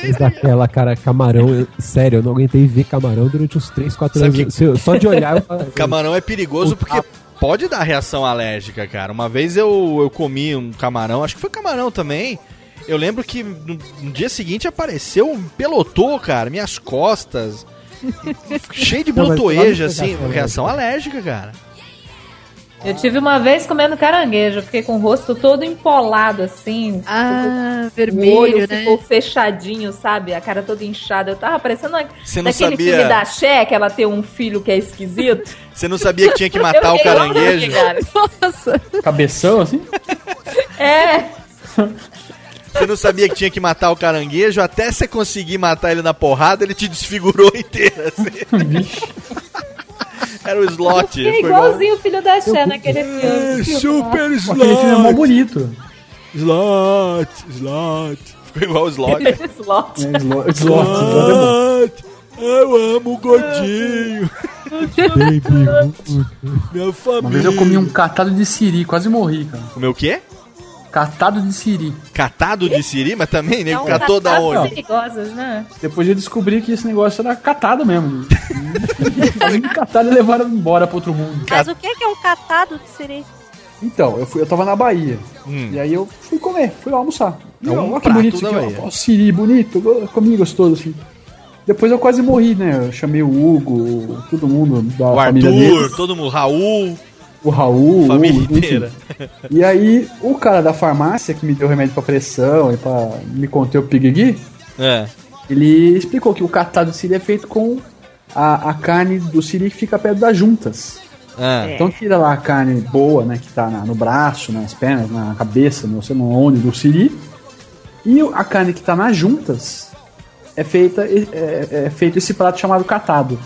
Fez daquela, cara, camarão. eu- sério, eu não aguentei ver camarão durante uns 3, 4 Sabe anos. Se eu- Só de olhar, eu, <laughs> Camarão é perigoso porque pode dar reação alérgica, cara. Uma vez eu, eu comi um camarão, acho que foi camarão também. Eu lembro que no, no dia seguinte apareceu um pelotô, cara, minhas costas. Cheio de pode assim. pegar Reação alérgica, cara. Eu tive uma vez comendo caranguejo, eu fiquei com o rosto todo empolado, assim. Ah, o vermelho, olho né? ficou fechadinho, sabe? A cara toda inchada. Eu tava parecendo uma... Não daquele sabia- filme da Cher, que ela tem um filho que é esquisito. <laughs> Você não sabia que tinha que matar o caranguejo? Nossa. Cabeção, assim? É, <laughs> Você não sabia que tinha que matar o caranguejo? Até você conseguir matar ele na porrada, ele te desfigurou inteiro, assim. Era o slot. igual- igualzinho o filho da Cher naquele filme. Super Pô, Aquele filme é mó bonito. Slot, slot. Ficou igual o slot. <laughs> Slot. É, slot, slot, slot é. Slot. Eu amo o gordinho. Baby. Minha família. Uma vez eu comi um catado de siri, quase morri, cara. Comeu o quê? Catado de siri. Catado de siri, mas também, nego, Não, catou da onde? perigosas, né? Depois eu descobri que esse negócio era catado mesmo. <laughs> Catado e levaram embora pra outro mundo. Mas o que que é um catado de siri? Então, eu, fui, eu tava na Bahia. Hum. E aí eu fui comer, fui lá almoçar. É um Olha que bonito isso aqui, Bahia. ó. Ó, siri, bonito, comi gostoso, assim. Depois eu quase morri, né? Eu chamei o Hugo, todo mundo da O família Arthur, dele. todo mundo, Raul, O Raul, família o inteira. E aí, o cara da farmácia que me deu remédio pra pressão e pra me conter o pigui, É. ele explicou que o catado de siri é feito com a, a carne do siri que fica perto das juntas. É. Então tira lá a carne boa, né, que tá na- no braço, nas pernas, na cabeça, não sei onde, do siri. E o- a carne que tá nas juntas é feita é, é- é feito esse prato chamado catado.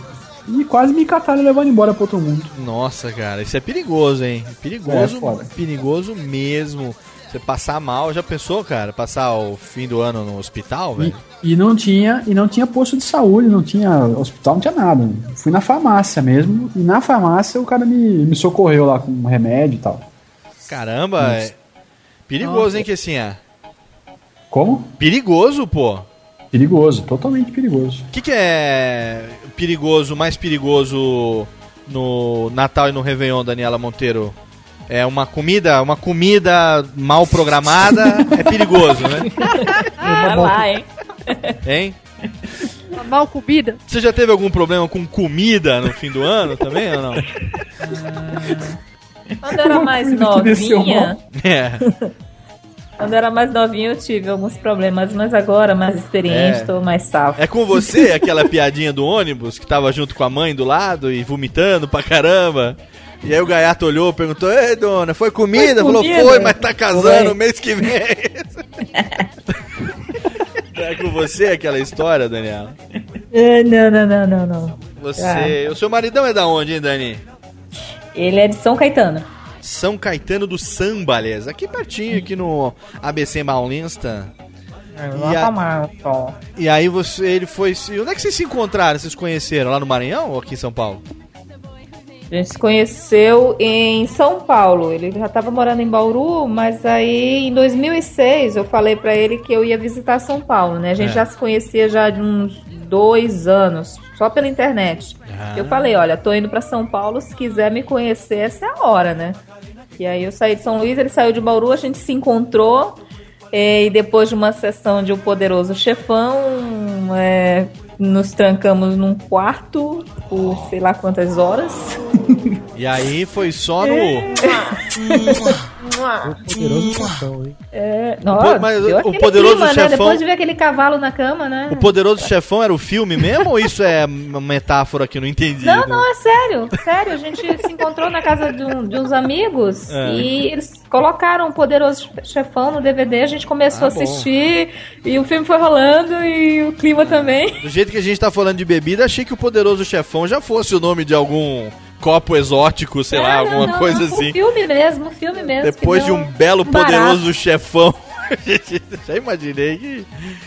E quase me cataram e levaram embora pro outro mundo. Nossa, cara, isso é perigoso, hein? Perigoso, É, foda. perigoso mesmo. Você passar mal, já pensou, cara? Passar o fim do ano no hospital, velho? E não tinha, e não tinha posto de saúde, não tinha hospital, não tinha nada. Fui na farmácia mesmo, e na farmácia o cara me, me socorreu lá com um remédio e tal. Caramba, é perigoso, hein, que assim é. Como? Perigoso, pô. Perigoso, totalmente perigoso. O que, que é perigoso, mais perigoso no Natal e no Réveillon, Daniela Monteiro? É uma comida, uma comida mal programada <laughs> é perigoso, né? Vai lá, hein? Hein? Uma mal comida. Você já teve algum problema com comida no fim do ano também ou não? Quando eu era mais novinha, É. <laughs> quando eu era mais novinha eu tive alguns problemas, mas agora, mais experiente, É. tô mais salvo. É com você aquela piadinha do ônibus que tava junto com a mãe do lado e vomitando pra caramba? E aí o gaiato olhou, perguntou: Ei, dona, foi comida? Foi Falou: comida? Foi, mas tá casando Foi. mês que vem. <laughs> é com você aquela história, Daniela? Ah, Não, não, não, não, não. Você. O seu maridão é da onde, hein, Dani? Ele é de São Caetano. São Caetano do Samba, aliás. Aqui pertinho, aqui no ABC Paulista. E, a- e aí você, ele foi. se- Onde é que vocês se encontraram? Vocês conheceram? Lá no Maranhão ou aqui em São Paulo? A gente se conheceu em São Paulo. Ele já estava morando em Bauru, mas aí em 2006 eu falei pra ele que eu ia visitar São Paulo, né? A gente É. já se conhecia já de uns dois anos, só pela internet. Ah. Eu falei, olha, tô indo pra São Paulo, se quiser me conhecer, essa é a hora, né? E aí eu saí de São Luís, ele saiu de Bauru, a gente se encontrou. eh, E depois de uma sessão de O Poderoso Chefão, é, nos trancamos num quarto por sei lá quantas horas. <laughs> E aí foi só no. Poderoso chefão, hein? É, nossa, mas deu o Poderoso clima, né? Chefão- Depois de ver aquele cavalo na cama, né? O Poderoso Chefão era o filme mesmo ou isso é uma metáfora que eu não entendi? Não, não, é sério, sério. A gente se encontrou na casa de, um- de uns amigos É. e eles colocaram o Poderoso Chefão no DVD, a gente começou Ah, a assistir e o filme foi rolando e o clima também. Do jeito que a gente tá falando de bebida, achei que o Poderoso Chefão já fosse o nome de algum copo exótico, sei lá, Ah, alguma não, coisa não, assim. O filme mesmo, o filme mesmo. Depois de um belo barato. Poderoso Chefão. <laughs> já imaginei que.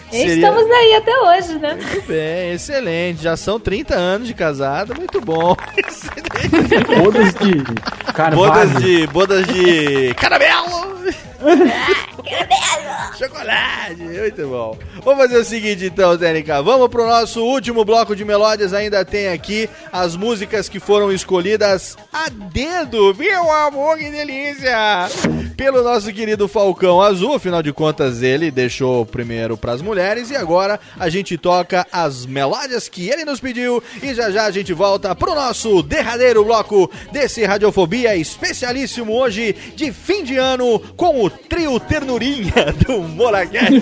seria- Estamos aí até hoje, né? Muito bem, excelente. Já são 30 anos de casado, muito bom. <laughs> Bodas de carvalho. Bodas de. Bodas de. Caramelo! <laughs> Chocolate! Muito bom. Vamos fazer o seguinte então, TNK. Vamos pro nosso último bloco de melódias. Ainda tem aqui as músicas que foram escolhidas a dedo. Meu amor, que delícia! Pelo nosso querido Falcão Azul. Afinal de contas, ele deixou primeiro pras mulheres. E agora a gente toca as melódias que ele nos pediu. E já já a gente volta pro nosso derradeiro bloco desse Radiofobia especialíssimo hoje de fim de ano com o trio Ternurinha <laughs> do Moracast.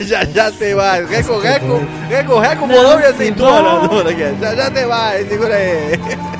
<laughs> já já tem mais. Reco, reco, reco, reco, bolão e azeitona do Moracast. Já já tem mais. Segura aí.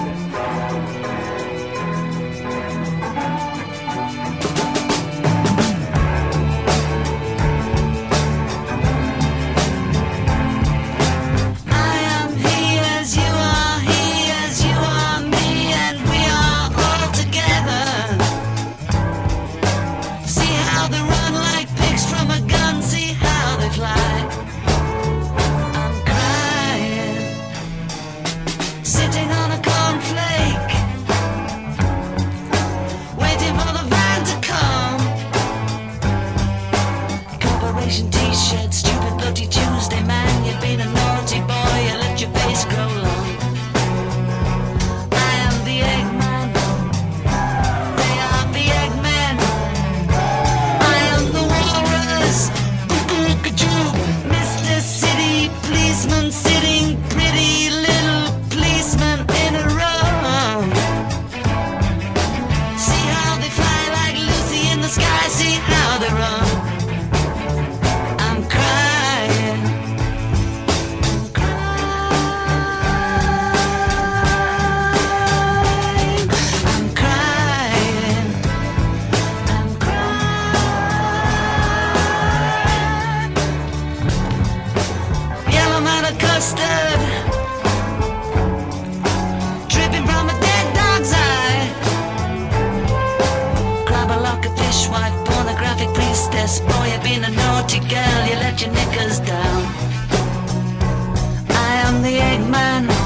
Priestess. Boy, you've been a naughty girl, you let your knickers down. I am the Eggman.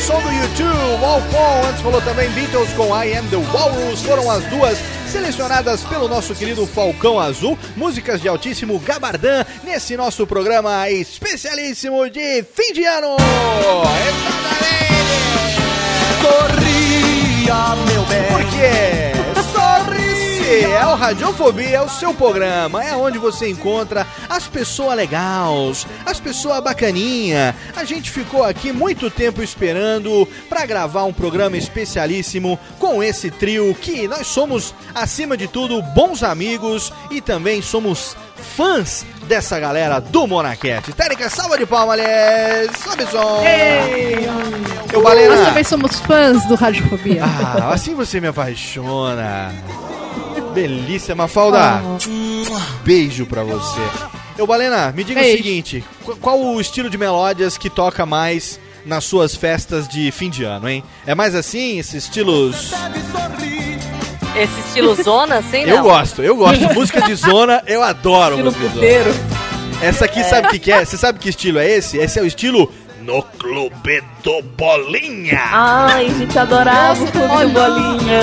Som do YouTube, Walcon. Antes falou também Beatles com I Am The Walrus. Foram as duas selecionadas pelo nosso querido Falcão Azul. Músicas de altíssimo gabardão nesse nosso programa especialíssimo de fim de ano. Sorria, meu bem. Por quê? É o Radiofobia, é o seu programa, é onde você encontra as pessoas legais, as pessoas bacaninha. A gente ficou aqui muito tempo esperando pra gravar um programa especialíssimo com esse trio que nós somos, acima de tudo, bons amigos e também somos fãs dessa galera do Monarquete. Térica, salva de palmas, aliás. Sobe som. Eu, Balena. Nós também somos fãs do Radiofobia. Ah, assim você me apaixona. Delícia, Mafalda. Beijo pra você. Eu, Balena, me diga o Beijo. seguinte: qu- qual o estilo de melódias que toca mais nas suas festas de fim de ano, hein? É mais assim, esses estilos. Esse estilo zona, assim, Eu não? gosto, eu gosto. <laughs> música de zona, eu adoro Estilo música de puteiro. zona. Essa aqui, sabe o que, que é? Você sabe que estilo é esse? Esse é o estilo No Clube do Bolinha. Ai, gente, adorava o Clube do Bolinha.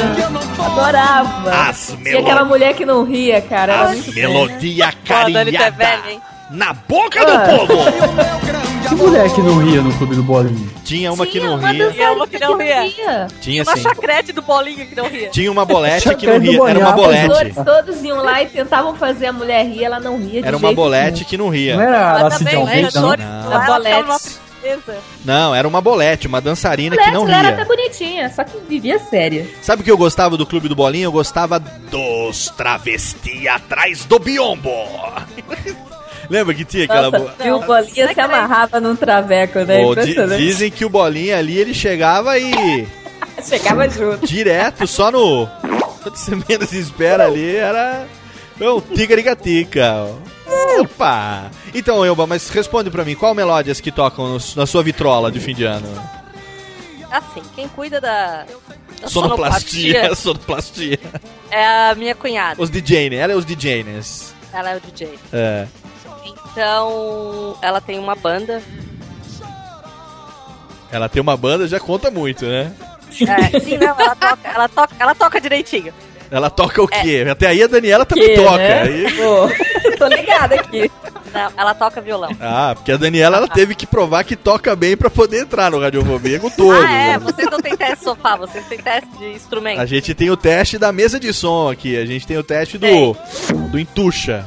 Adorava. As E melo- aquela mulher que não ria, cara. Era As melodia a tá carinhada velha, hein? na boca do Ah. povo. <laughs> Que mulher que não ria no clube do bolinho? Tinha uma que não uma ria. dançarina uma que não ria. Tinha Uma sim. chacrete do bolinho que não ria. Tinha uma bolete que não do ria. Era uma Bolinha. Os bolete. outros todos iam lá e tentavam fazer a mulher rir, ela não ria de Era uma jeito bolete que não ria. Não era Ela Aracide também, Almeida, os não? Não. A bolete. Princesa. Não, era uma bolete, uma dançarina que nenhum. não Ela era até ria. bonitinha, só que vivia séria. Sabe o que eu gostava do Clube do Bolinha? Eu gostava dos travesti atrás do biombo. <laughs> Lembra que tinha aquela... Nossa, bo- e o Bolinha se amarrava num traveco, né? Impressionante. dizem que o Bolinha ali, ele chegava e... <laughs> Chegava junto. direto, só no. Quando você menos espera ali, era. É um tigarigatica. Opa! Então, Elba, mas responde pra mim, qual melódias que tocam no- na sua vitrola de fim de ano? Assim, quem cuida da, da Sonoplastia. Sonoplastia. <laughs> é a minha cunhada. Os DJ, né? Ela é os DJs. Ela é o DJ. É. Então, ela tem uma banda. Ela tem uma banda, já conta muito, né? É, sim, não, ela toca, ela toca, ela toca direitinho. Ela toca o quê? Até aí a Daniela também É. Que, toca. né? Aí- Pô, <laughs> tô ligada aqui. Não, ela toca violão. Ah, porque a Daniela ela teve que provar que toca bem pra poder entrar no Radiofobia com todos. ah, é, né? vocês não têm teste de sofá, vocês têm teste de instrumento. A gente tem o teste da mesa de som aqui, a gente tem o teste do, do entuxa.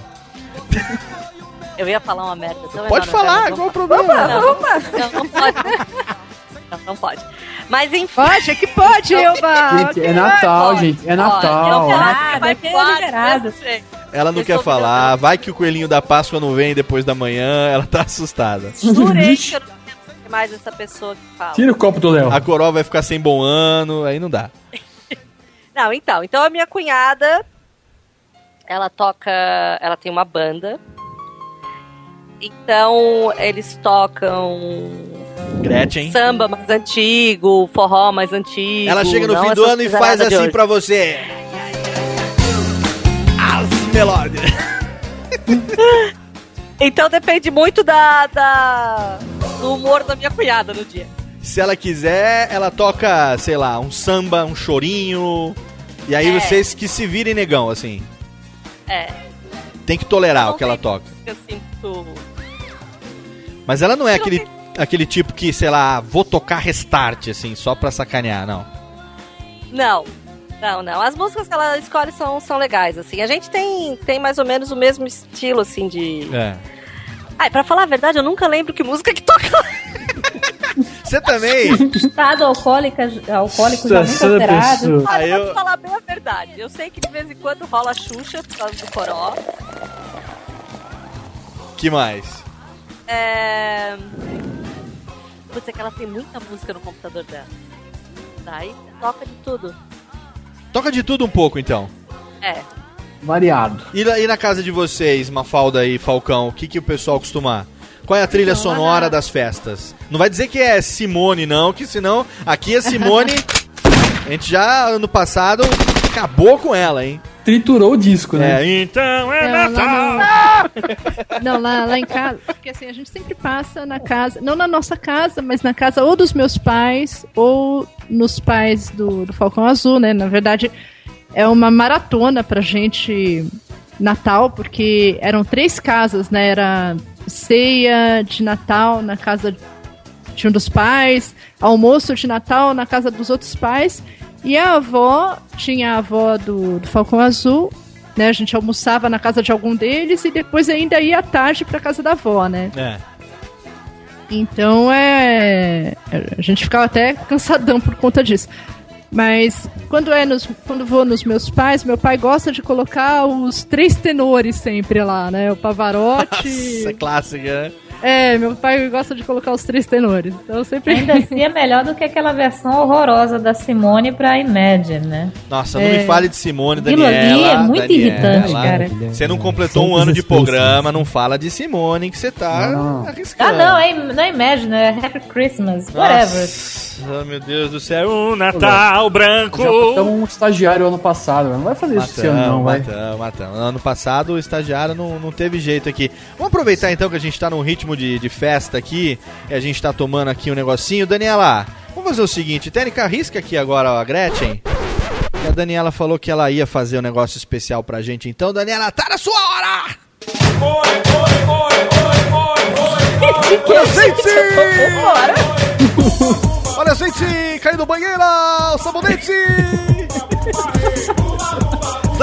Eu ia falar uma merda. Então Pode falar, qual o problema? Não, não, não pode. Não, não pode. Mas enfim. Pode, é que pode, Elba. Gente, é Natal, gente. É Natal. Olha, Ah, vai jeito. Ela não Eu quer falar, vai que o coelhinho da Páscoa não vem depois da manhã, ela tá assustada. <laughs> Jurei que eu não quero ser mais essa pessoa que fala. Tira o copo do Léo. A coroa vai ficar sem bom ano, aí não dá. <laughs> Não, então. Então a minha cunhada, ela toca. Ela tem uma banda. Então eles tocam Gretchen. samba mais antigo, forró mais antigo. Ela chega no fim do ano e faz assim pra você. As melódias. <laughs> Então depende muito da, da- do humor da minha cunhada no dia. Se ela quiser, ela toca, sei lá, um samba, um chorinho. E aí É. vocês que se virem negão, assim. É, Tem que tolerar o que ela toca. eu sinto. Mas ela não é aquele, aquele tipo que, sei lá, vou tocar restart, assim, só pra sacanear, não. Não. Não, não. As músicas que ela escolhe são, são legais, assim. A gente tem, tem mais ou menos o mesmo estilo, assim, de. É. Ai, pra falar a verdade, eu nunca lembro que música que toca. <laughs> Você também? Estado alcoólica, alcoólico já muito alterado. Aí eu vou falar bem a verdade. Eu sei que de vez em quando rola Xuxa por causa do coró. Que mais? É. Putz, é que ela tem muita música no computador dela. Daí toca de tudo. Toca de tudo um pouco, então. É. Variado. E, na- e na casa de vocês, Mafalda e Falcão, o que, que o pessoal costuma... Qual é a trilha sonora das festas? Não vai dizer que é Simone, não, que senão aqui é Simone. <laughs> A gente já, ano passado, acabou com ela, hein? Triturou o disco, né? É, então é Não, Natal. lá <laughs> Não, lá, lá em casa. Porque assim, a gente sempre passa na casa, não na nossa casa, mas na casa ou dos meus pais ou nos pais do, do Falcão Azul, né? Na verdade, é uma maratona pra gente Natal, porque eram três casas, né? Era ceia de Natal na casa de um dos pais, almoço de Natal na casa dos outros pais. E a avó, tinha a avó do, do Falcão Azul, né? A gente almoçava na casa de algum deles e depois ainda ia à tarde pra casa da avó, né? É. Então é. A gente ficava até cansadão por conta disso. Mas quando é nos, quando vou nos meus pais, meu pai gosta de colocar os três tenores sempre lá, né? O Pavarotti. <laughs> Nossa, é clássica, né? É, meu pai gosta de colocar os três tenores. Então eu sempre. Ainda <laughs> assim é melhor do que aquela versão horrorosa da Simone pra Imagine, né? Nossa, não É. me fale de Simone, Aquilo ali Daniela. é muito Daniela. irritante, cara. Você não completou um ano de programa, não fala de Simone que você tá Não. arriscando. Ah, não, é, não é Imagine, é Happy Christmas, whatever. Nossa, meu Deus do céu. Um Natal branco. Já um estagiário ano passado, não vai fazer isso esse ano, não, vai. matamos, matamos. Ano passado o estagiário não, não teve jeito aqui. Vamos aproveitar então que a gente tá num ritmo de, de festa aqui e a gente tá tomando aqui um negocinho. Daniela, vamos fazer o seguinte: Tênica, arrisca aqui agora a Gretchen. E a Daniela falou que ela ia fazer um negócio especial pra gente. Então, Daniela, tá na sua hora! Olha, gente! Olha, gente! Caiu no banheiro! Sabonete!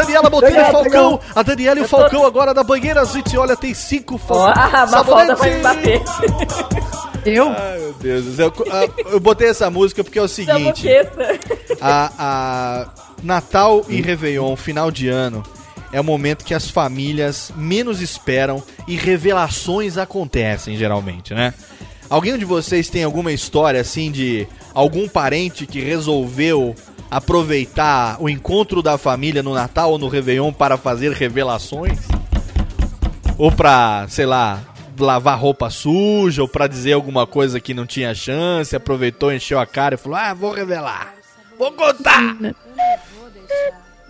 Daniela Monteiro e Falcão. A Daniela e o Eu tô- Falcão agora na banheira. Gente, olha, tem cinco Ó, a Mafalda vai me bater. <laughs> Eu? Ai, meu Deus do céu. Ah, <laughs> Eu botei essa música porque é o seguinte. A, a Natal e Réveillon, final de ano, é o momento que as famílias menos esperam e revelações acontecem, geralmente, né? Alguém de vocês tem alguma história assim de algum parente que resolveu aproveitar o encontro da família no Natal ou no Réveillon para fazer revelações? Ou pra, sei lá, lavar roupa suja, ou pra dizer alguma coisa que não tinha chance, aproveitou, encheu a cara e falou: Ah, vou revelar. Vou contar!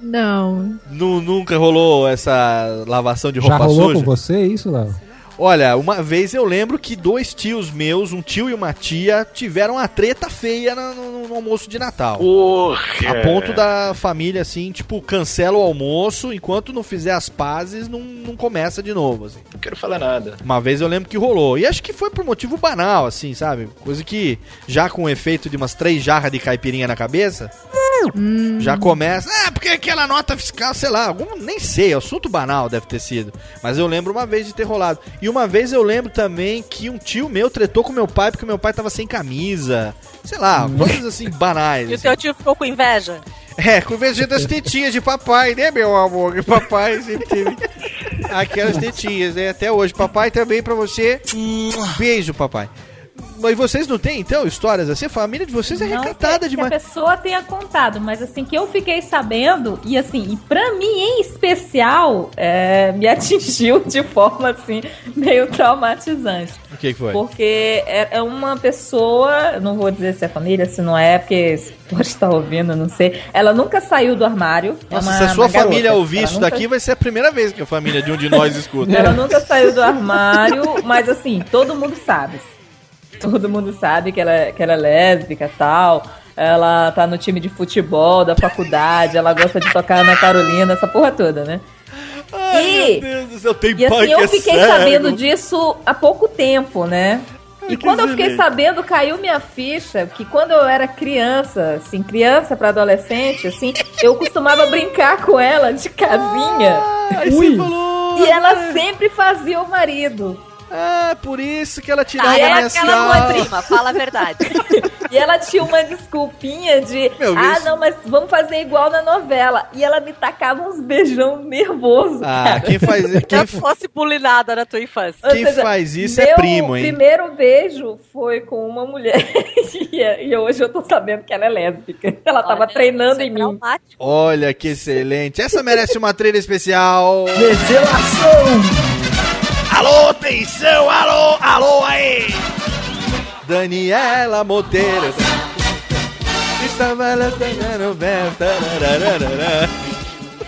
Não. Nu- nunca rolou essa lavação de Já roupa rolou suja? com você isso, Léo? Olha, uma vez eu lembro que dois tios meus, um tio e uma tia, tiveram uma treta feia no, no- almoço de Natal. Porra! A ponto da família, assim, tipo, cancela o almoço, enquanto não fizer as pazes, não, não começa de novo, assim. Não quero falar nada. Uma vez eu lembro que rolou. E acho que foi por motivo banal, assim, sabe? Coisa que, já com o efeito de umas três jarras de caipirinha na cabeça, já começa. Ah, porque aquela nota fiscal, sei lá, algum, nem sei, assunto banal deve ter sido. Mas eu lembro uma vez de ter rolado. E uma vez eu lembro também que um tio meu tretou com meu pai porque meu pai tava sem camisa. Sei lá, coisas assim banais. E o teu tio ficou com inveja? É, com inveja das tetinhas de papai, né, meu amor? Que papai sempre teve aquelas tetinhas, né? Até hoje. Papai também pra você. Beijo, papai. Mas vocês não têm, então, histórias assim? A família de vocês é Não recatada que, demais. que a pessoa tenha contado, mas assim, que eu fiquei sabendo, e assim, e pra mim em especial, é, me <laughs> atingiu de forma assim, meio traumatizante. O que, que foi? Porque é é uma pessoa, não vou dizer se é família, se não é, porque pode estar ouvindo, não sei. Ela nunca saiu do armário. é Nossa, uma- se a sua uma garota. família ouvir Ela isso nunca- daqui, vai ser a primeira vez que a família de um de nós escuta. Ela nunca saiu do armário, mas assim, todo mundo sabe. Todo mundo sabe que ela, que ela é lésbica e tal. Ela tá no time de futebol da faculdade, ela gosta de tocar na Carolina, essa porra toda, né? Ai, E- meu Deus do céu, tem E assim, eu é fiquei cego. sabendo disso há pouco tempo, né? E que quando eu fiquei sabendo, caiu minha ficha que quando eu era criança, assim, criança pra adolescente, assim, eu costumava brincar com ela de casinha. Aí você falou. E ela sempre fazia o marido. Ah, por isso que ela tirava Tá, é minhas aquela não é prima, fala a verdade. <laughs> E ela tinha uma desculpinha de, Meu, ah, isso- não, mas vamos fazer igual na novela. E ela me tacava uns beijão nervoso, Ah, cara. quem faz, quem, Eu <laughs> fosse bulinada na tua infância. Quem seja, faz isso é meu primo, hein? primeiro beijo foi com uma mulher. <laughs> e, e hoje eu tô sabendo que ela é lésbica. Ela tava Olha, treinando isso é em mim. traumático. Olha que excelente. Essa merece uma trilha especial. Revelação! Alô, atenção, alô, alô aí. Daniela Monteiro.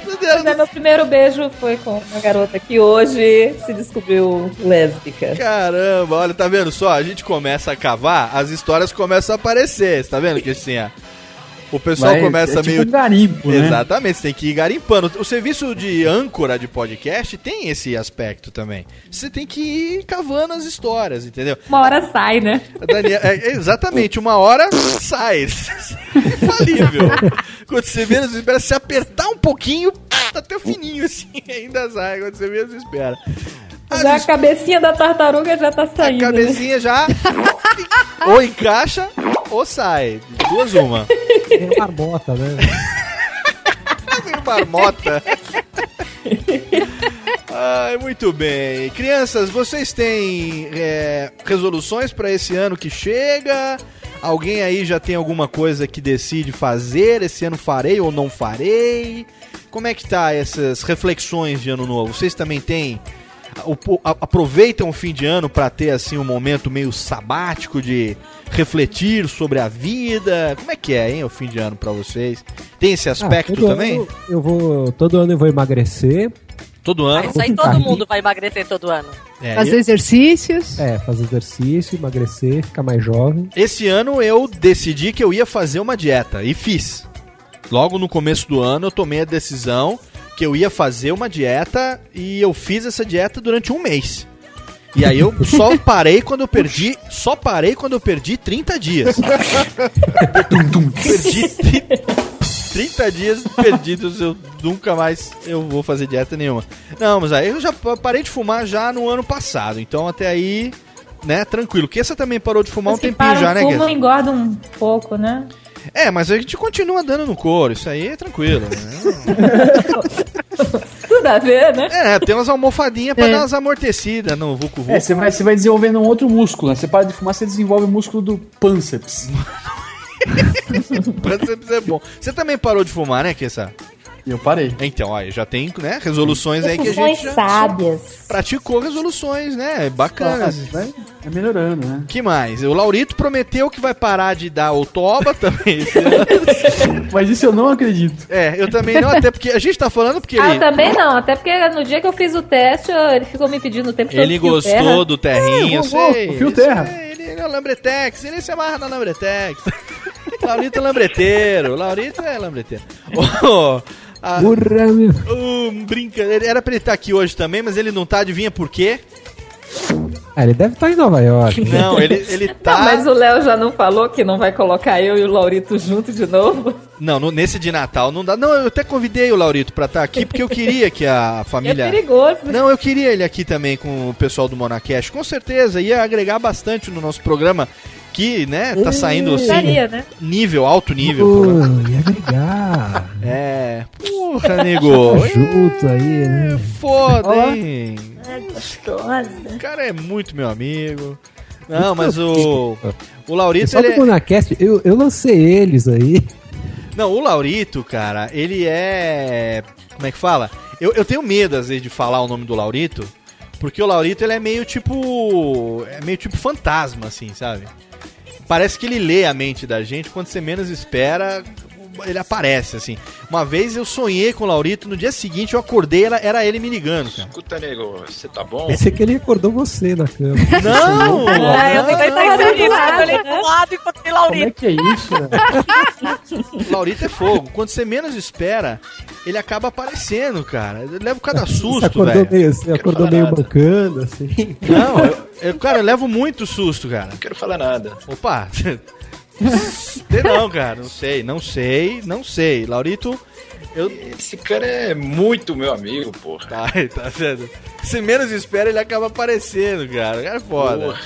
Pois é, meu primeiro beijo foi com uma garota que hoje se descobriu lésbica. Caramba, olha, tá vendo só? A gente começa a cavar, as histórias começam a aparecer. Tá vendo, Cristinha? O pessoal Vai- começa é tipo meio. um garimpo, né? Exatamente, você tem que ir garimpando. O serviço de âncora de podcast tem esse aspecto também. Você tem que ir cavando as histórias, entendeu? Uma hora sai, né? Daniela- é, exatamente, uma hora sai. <laughs> Infalível. Quando você menos espera, se apertar um pouquinho, tá até fininho assim, ainda sai. Quando você menos espera. Já a cabecinha da tartaruga já tá saindo. A cabecinha já <laughs> ou encaixa ou sai. Duas uma. É marmota, né? <laughs> Meio marmota. Ai, muito bem. Crianças, vocês têm é, resoluções para esse ano que chega? Alguém aí já tem alguma coisa que decide fazer? Esse ano farei ou não farei? Como é que tá essas reflexões de ano novo? Vocês também têm aproveitam o fim de ano para ter assim um momento meio sabático de refletir sobre a vida? Como é que é, hein, o fim de ano para vocês? Tem esse aspecto Ah, todo também? ano eu vou. Todo ano eu vou emagrecer. Todo ano? Isso aí todo mundo vai emagrecer todo ano. É, Fazer eu- exercícios. É, fazer exercício, emagrecer, ficar mais jovem. Esse ano eu decidi que eu ia fazer uma dieta e fiz. Logo no começo do ano eu tomei a decisão que eu ia fazer uma dieta e eu fiz essa dieta durante um mês. E aí eu só parei quando eu perdi, só parei quando eu perdi 30 dias. perdi 30, 30 dias perdidos, eu nunca mais eu vou fazer dieta nenhuma. Não, mas aí eu já pa- parei de fumar já no ano passado, então até aí, né, tranquilo. Que essa também parou de fumar um Os tempinho param já, né, Guess? engorda um pouco, né? É, mas a gente continua dando no couro, isso aí é tranquilo. Né? <laughs> Tudo a ver, né? É, tem umas almofadinhas pra É. dar umas amortecidas no Vucu Vucu. É, você vai, você vai desenvolvendo um outro músculo, né? Você para de fumar, você desenvolve o músculo do pânceps. <laughs> Pânceps é bom. Você também parou de fumar, né, Kessa? Eu parei. Então, aí já tem, né, resoluções aí que a gente já sábias. praticou resoluções, né, bacanas. Vai é melhorando, né? Que mais? O Laurito prometeu que vai parar de dar o toba também. <laughs> Mas isso eu não acredito. é, eu também não, até porque a gente tá falando porque Ah, eu ele, também não. Até porque no dia que eu fiz o teste, eu- ele ficou me pedindo o tempo ele gostou terra. do terrinho, eu É, vou- sei. o fio terra. aí, Ele é o Lambretex, ele se amarra na Lambretex. <laughs> Laurito é lambreteiro, Laurito é lambreteiro. Oh, a- Porra, meu. um brincadeira. Era pra ele estar aqui hoje também, mas ele não tá, adivinha por quê? Ah, ele deve estar em Nova York. Não, ele, <laughs> ele tá. Não, mas o Léo já não falou que não vai colocar eu e o Laurito junto de novo? Não, no- nesse de Natal não dá. Não, eu até convidei o Laurito pra estar aqui porque eu queria que a <laughs> família. É perigoso. Não, eu queria ele aqui também com o pessoal do Monacast. Com certeza, ia agregar bastante no nosso programa. Que, né, tá saindo assim. Gostaria, né? Nível, alto nível. Pô, ia brigar. É. Porra, nego. Tá junto aí, né? Foda, hein? É gostosa. O cara é muito meu amigo. Não, mas o. O Laurito, Só ele do é... Monacast, eu, eu lancei eles aí. Não, o Laurito, cara, ele é. Como é que fala? Eu, eu tenho medo, às vezes, de falar o nome do Laurito, porque o Laurito ele é meio tipo. É meio tipo fantasma, assim, sabe? Parece que ele lê a mente da gente, quando você menos espera, ele aparece, assim. Uma vez eu sonhei com o Laurito, no dia seguinte eu acordei, era, era ele me ligando, cara. Escuta, nego, você tá bom? Pensei que ele acordou você na cama. Não! <laughs> Eu não, não, nada, eu olhei né? pro lado e encontrei Como é Laurito. que é isso, né? Laurito é fogo. Quando você menos espera, ele acaba aparecendo, cara. Ele leva cada Você susto, acordou velho. meio, você acordou meio nada. bancando, assim. Não, eu, eu- cara, eu levo muito susto, cara. Não quero falar nada. Opa! Não, cara, não sei, não sei, não sei. Laurito, eu. Esse cara é muito meu amigo, porra. Tá, <laughs> tá vendo? Se menos espera, ele acaba aparecendo, cara. O cara é foda. Porra,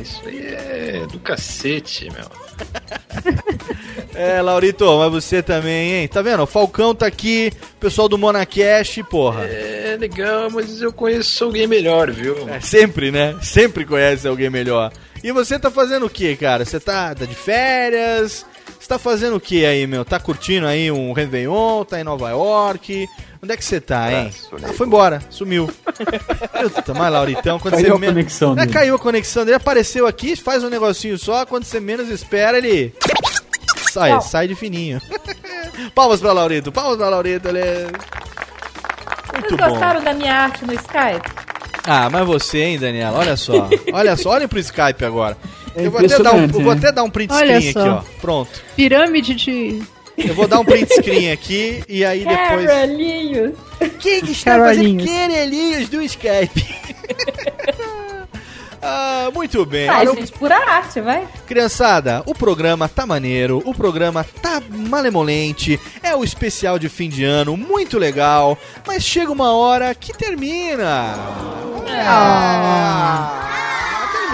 isso aí é do cacete, meu. <laughs> É, Laurito, mas você também, hein? Tá vendo? O Falcão tá aqui, pessoal do Monacast, porra. É legal, mas eu conheço alguém melhor, viu? É, sempre, né? Sempre conhece alguém melhor. E você tá fazendo o que, cara? Você tá, tá de férias? Você tá fazendo o que aí, meu? Tá curtindo aí um Réveillon? Tá em Nova York? Onde é que você tá, hein? Ah, foi embora, sumiu. <laughs> Puta, mas Lauritão, quando Caiu você a conexão É, dele. caiu a conexão dele, apareceu aqui, faz um negocinho só, quando você menos espera, ele. sai, Tchau. sai de fininho. <laughs> palmas pra Laurito, palmas pra Laurito, ele é... Muito Vocês bom. gostaram da minha arte no Skype? Ah, mas você, hein, Daniela? Olha só. Olha só, olhem pro Skype agora. É eu vou até, dar um, vou até dar um print Olha screen só. aqui, ó. Pronto. Pirâmide de. Eu vou dar um print screen aqui e aí depois. Carolinhos. Quem que está Carolinhos. fazendo querelinhos do Skype? <laughs> ah, muito bem. Ah, Olha, gente, pura arte, vai. Criançada, o programa tá maneiro, o programa tá malemolente, é o especial de fim de ano, muito legal, mas chega uma hora que termina. Ah,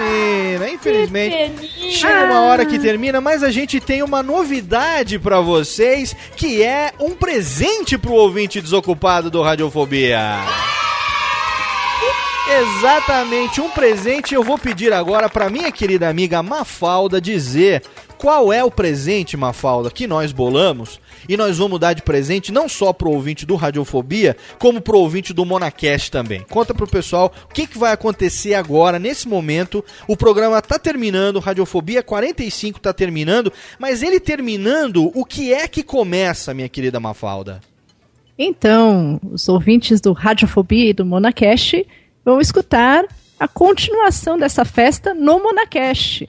termina, infelizmente. Chega uma hora que termina, mas a gente tem uma novidade pra vocês, que é um presente pro ouvinte desocupado do Radiofobia. Exatamente, um presente. Eu vou pedir agora pra minha querida amiga Mafalda dizer qual é o presente, Mafalda, que nós bolamos. E nós vamos dar de presente não só pro ouvinte do Radiofobia, como pro ouvinte do Monacast também. Conta pro pessoal o que, que vai acontecer agora, nesse momento. O programa tá terminando, Radiofobia 45 tá terminando, mas ele terminando, o que é que começa, minha querida Mafalda? Então, os ouvintes do Radiofobia e do Monacast vão escutar a continuação dessa festa no Monacast.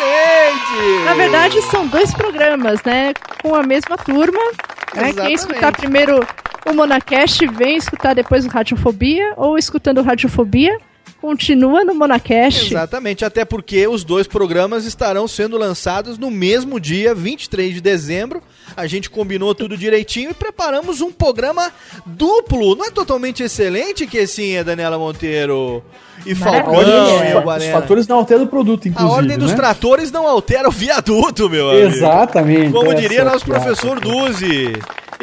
Excelente! Na verdade, são dois programas, né? Com a mesma turma. Né? Quem Exatamente. escutar primeiro o Monacast, vem escutar depois o Radiofobia, ou escutando o Radiofobia, continua no Monacast. Exatamente, até porque os dois programas estarão sendo lançados no mesmo dia, 23 de dezembro. A gente combinou tudo direitinho e preparamos um programa duplo. Não é totalmente excelente, que sim, é Daniela Monteiro e Falcão e o Os fatores não alteram o produto, A inclusive. ordem dos né? tratores não altera o viaduto, meu amigo. Exatamente. Como essa diria nosso piada. professor Duzi,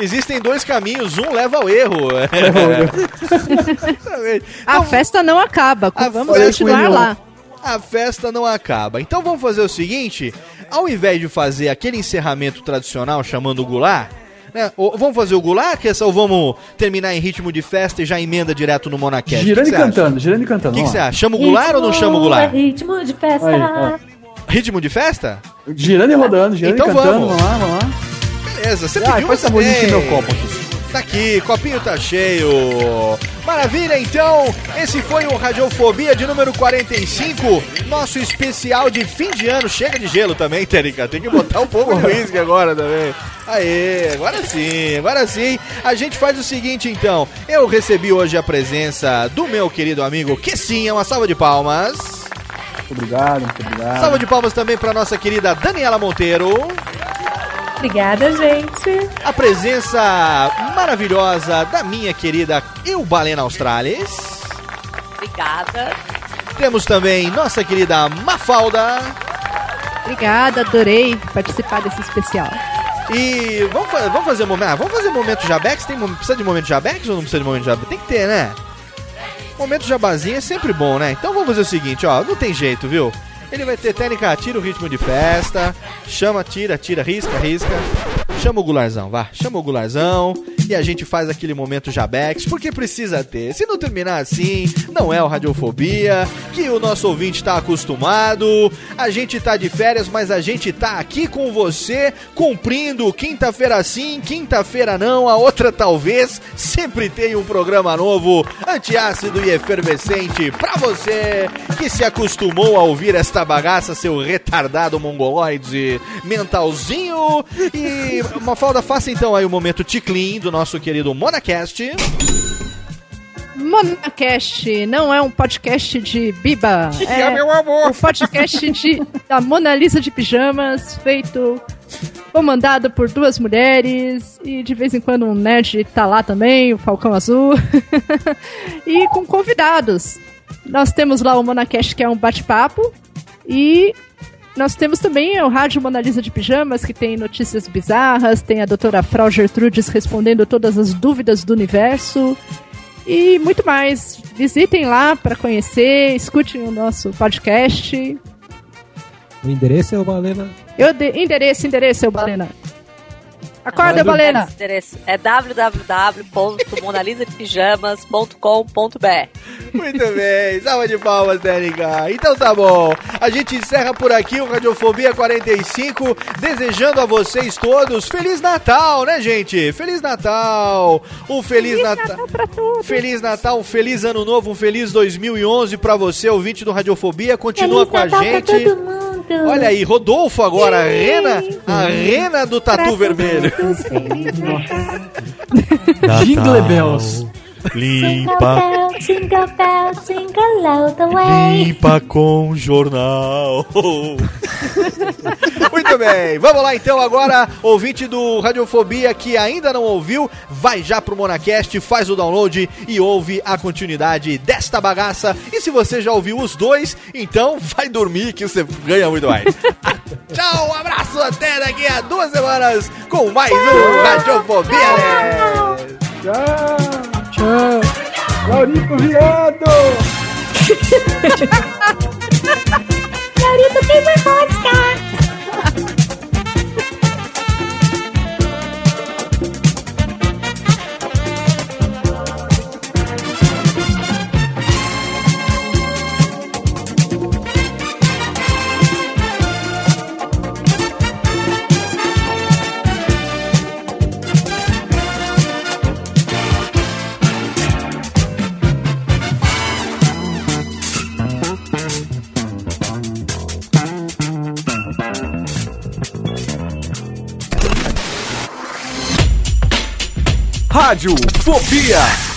existem dois caminhos, um leva ao erro. Leva ao <laughs> erro. <laughs> Exatamente. A festa não acaba. A Vamos continuar lá. A festa não acaba. Então vamos fazer o seguinte: ao invés de fazer aquele encerramento tradicional chamando o Goulart, né? ou- vamos fazer o essa, ou vamos terminar em ritmo de festa e já emenda direto no Monacast? Girando e cantando, girando e cantando. O que você acha? Chama o Goulart ou não chama o Goulart? É ritmo de festa. Aí. Ritmo de festa? Girando e rodando, girando Então e cantando. vamos. Vamos lá, vamos lá. Beleza, você Ah, pediu de encher tem. meu copo aqui. Tá aqui, copinho tá cheio. Maravilha, então. Esse foi o Radiofobia de número 45, nosso especial de fim de ano. Chega de gelo também, Térica. Tem que botar um pouco de uísque agora também. Aê, agora sim, agora sim. A gente faz o seguinte, então. Eu recebi hoje a presença do meu querido amigo Kessinha. Uma salva de palmas. Muito obrigado, muito obrigado. Salva de palmas também pra nossa querida Daniela Monteiro. Obrigada, gente. A presença maravilhosa da minha querida Eubalena Australis. Obrigada. Temos também nossa querida Mafalda. Obrigada, adorei participar desse especial. E vamos, fa- vamos fazer momento. Ah, vamos fazer momento Jabex? Tem, precisa de momento Jabex ou não precisa de momento Jabex? Tem que ter, né? Momento jabazinho é sempre bom, né? Então vamos fazer o seguinte, ó. Não tem jeito, viu? Ele vai ter técnica, tira o ritmo de festa, chama, tira, tira, risca, risca. Chama o Gularzão, vá. Chama o Gularzão e a gente faz aquele momento Jabex, porque precisa ter. Se não terminar assim, não é o Radiofobia, que o nosso ouvinte tá acostumado. A gente tá de férias, mas a gente tá aqui com você, cumprindo quinta-feira sim, quinta-feira não, a outra talvez. Sempre tem um programa novo, antiácido e efervescente, pra você que se acostumou a ouvir esta bagaça, seu retardado mongoloide mentalzinho. E Mafalda, faça então aí o momento ticlin do nosso querido Monacast. Monacast não é um podcast de Biba. É, É meu amor. um podcast de, da Mona Lisa de pijamas, feito, comandado por duas mulheres. E de vez em quando um nerd tá lá também, o Falcão Azul. <laughs> e com convidados. Nós temos lá o Monacast, que é um bate-papo. E nós temos também o Rádio Mona Lisa de Pijamas, que tem notícias bizarras, tem a doutora Frau Gertrudes respondendo todas as dúvidas do universo e muito mais. Visitem lá para conhecer, escutem o nosso podcast. O endereço é o Balena. Eu de... Endereço, endereço, seu Balena. Acorda, balena! É www.monalisadepijamas.com.br Muito bem, salva de palmas, Dérica. Então tá bom, a gente encerra por aqui o Radiofobia 45, desejando a vocês todos Feliz Natal, né, gente? Feliz Natal! Um Feliz, Natal, Feliz Natal, um Feliz Ano Novo, um Feliz 2011 pra você, ouvinte do Radiofobia. Continua Feliz com a Natal pra gente. todo mundo. Olha aí, Rodolfo agora, a Rena, a Rena do Tatu Vermelho. Jingle Bells. Limpa, Jingle bell, jingle all the way. limpa com jornal. <laughs> Muito bem, vamos lá então agora, ouvinte do Radiofobia que ainda não ouviu, vai já pro Monacast, faz o download e ouve a continuidade desta bagaça. E se você já ouviu os dois, então vai dormir que você ganha muito mais. <laughs> Tchau, um abraço, até daqui a duas semanas com mais um Radiofobia. né? Tchau, tchau. Laurico viado! <laughs> Laurito tem uma vodka. Rádio Fobia.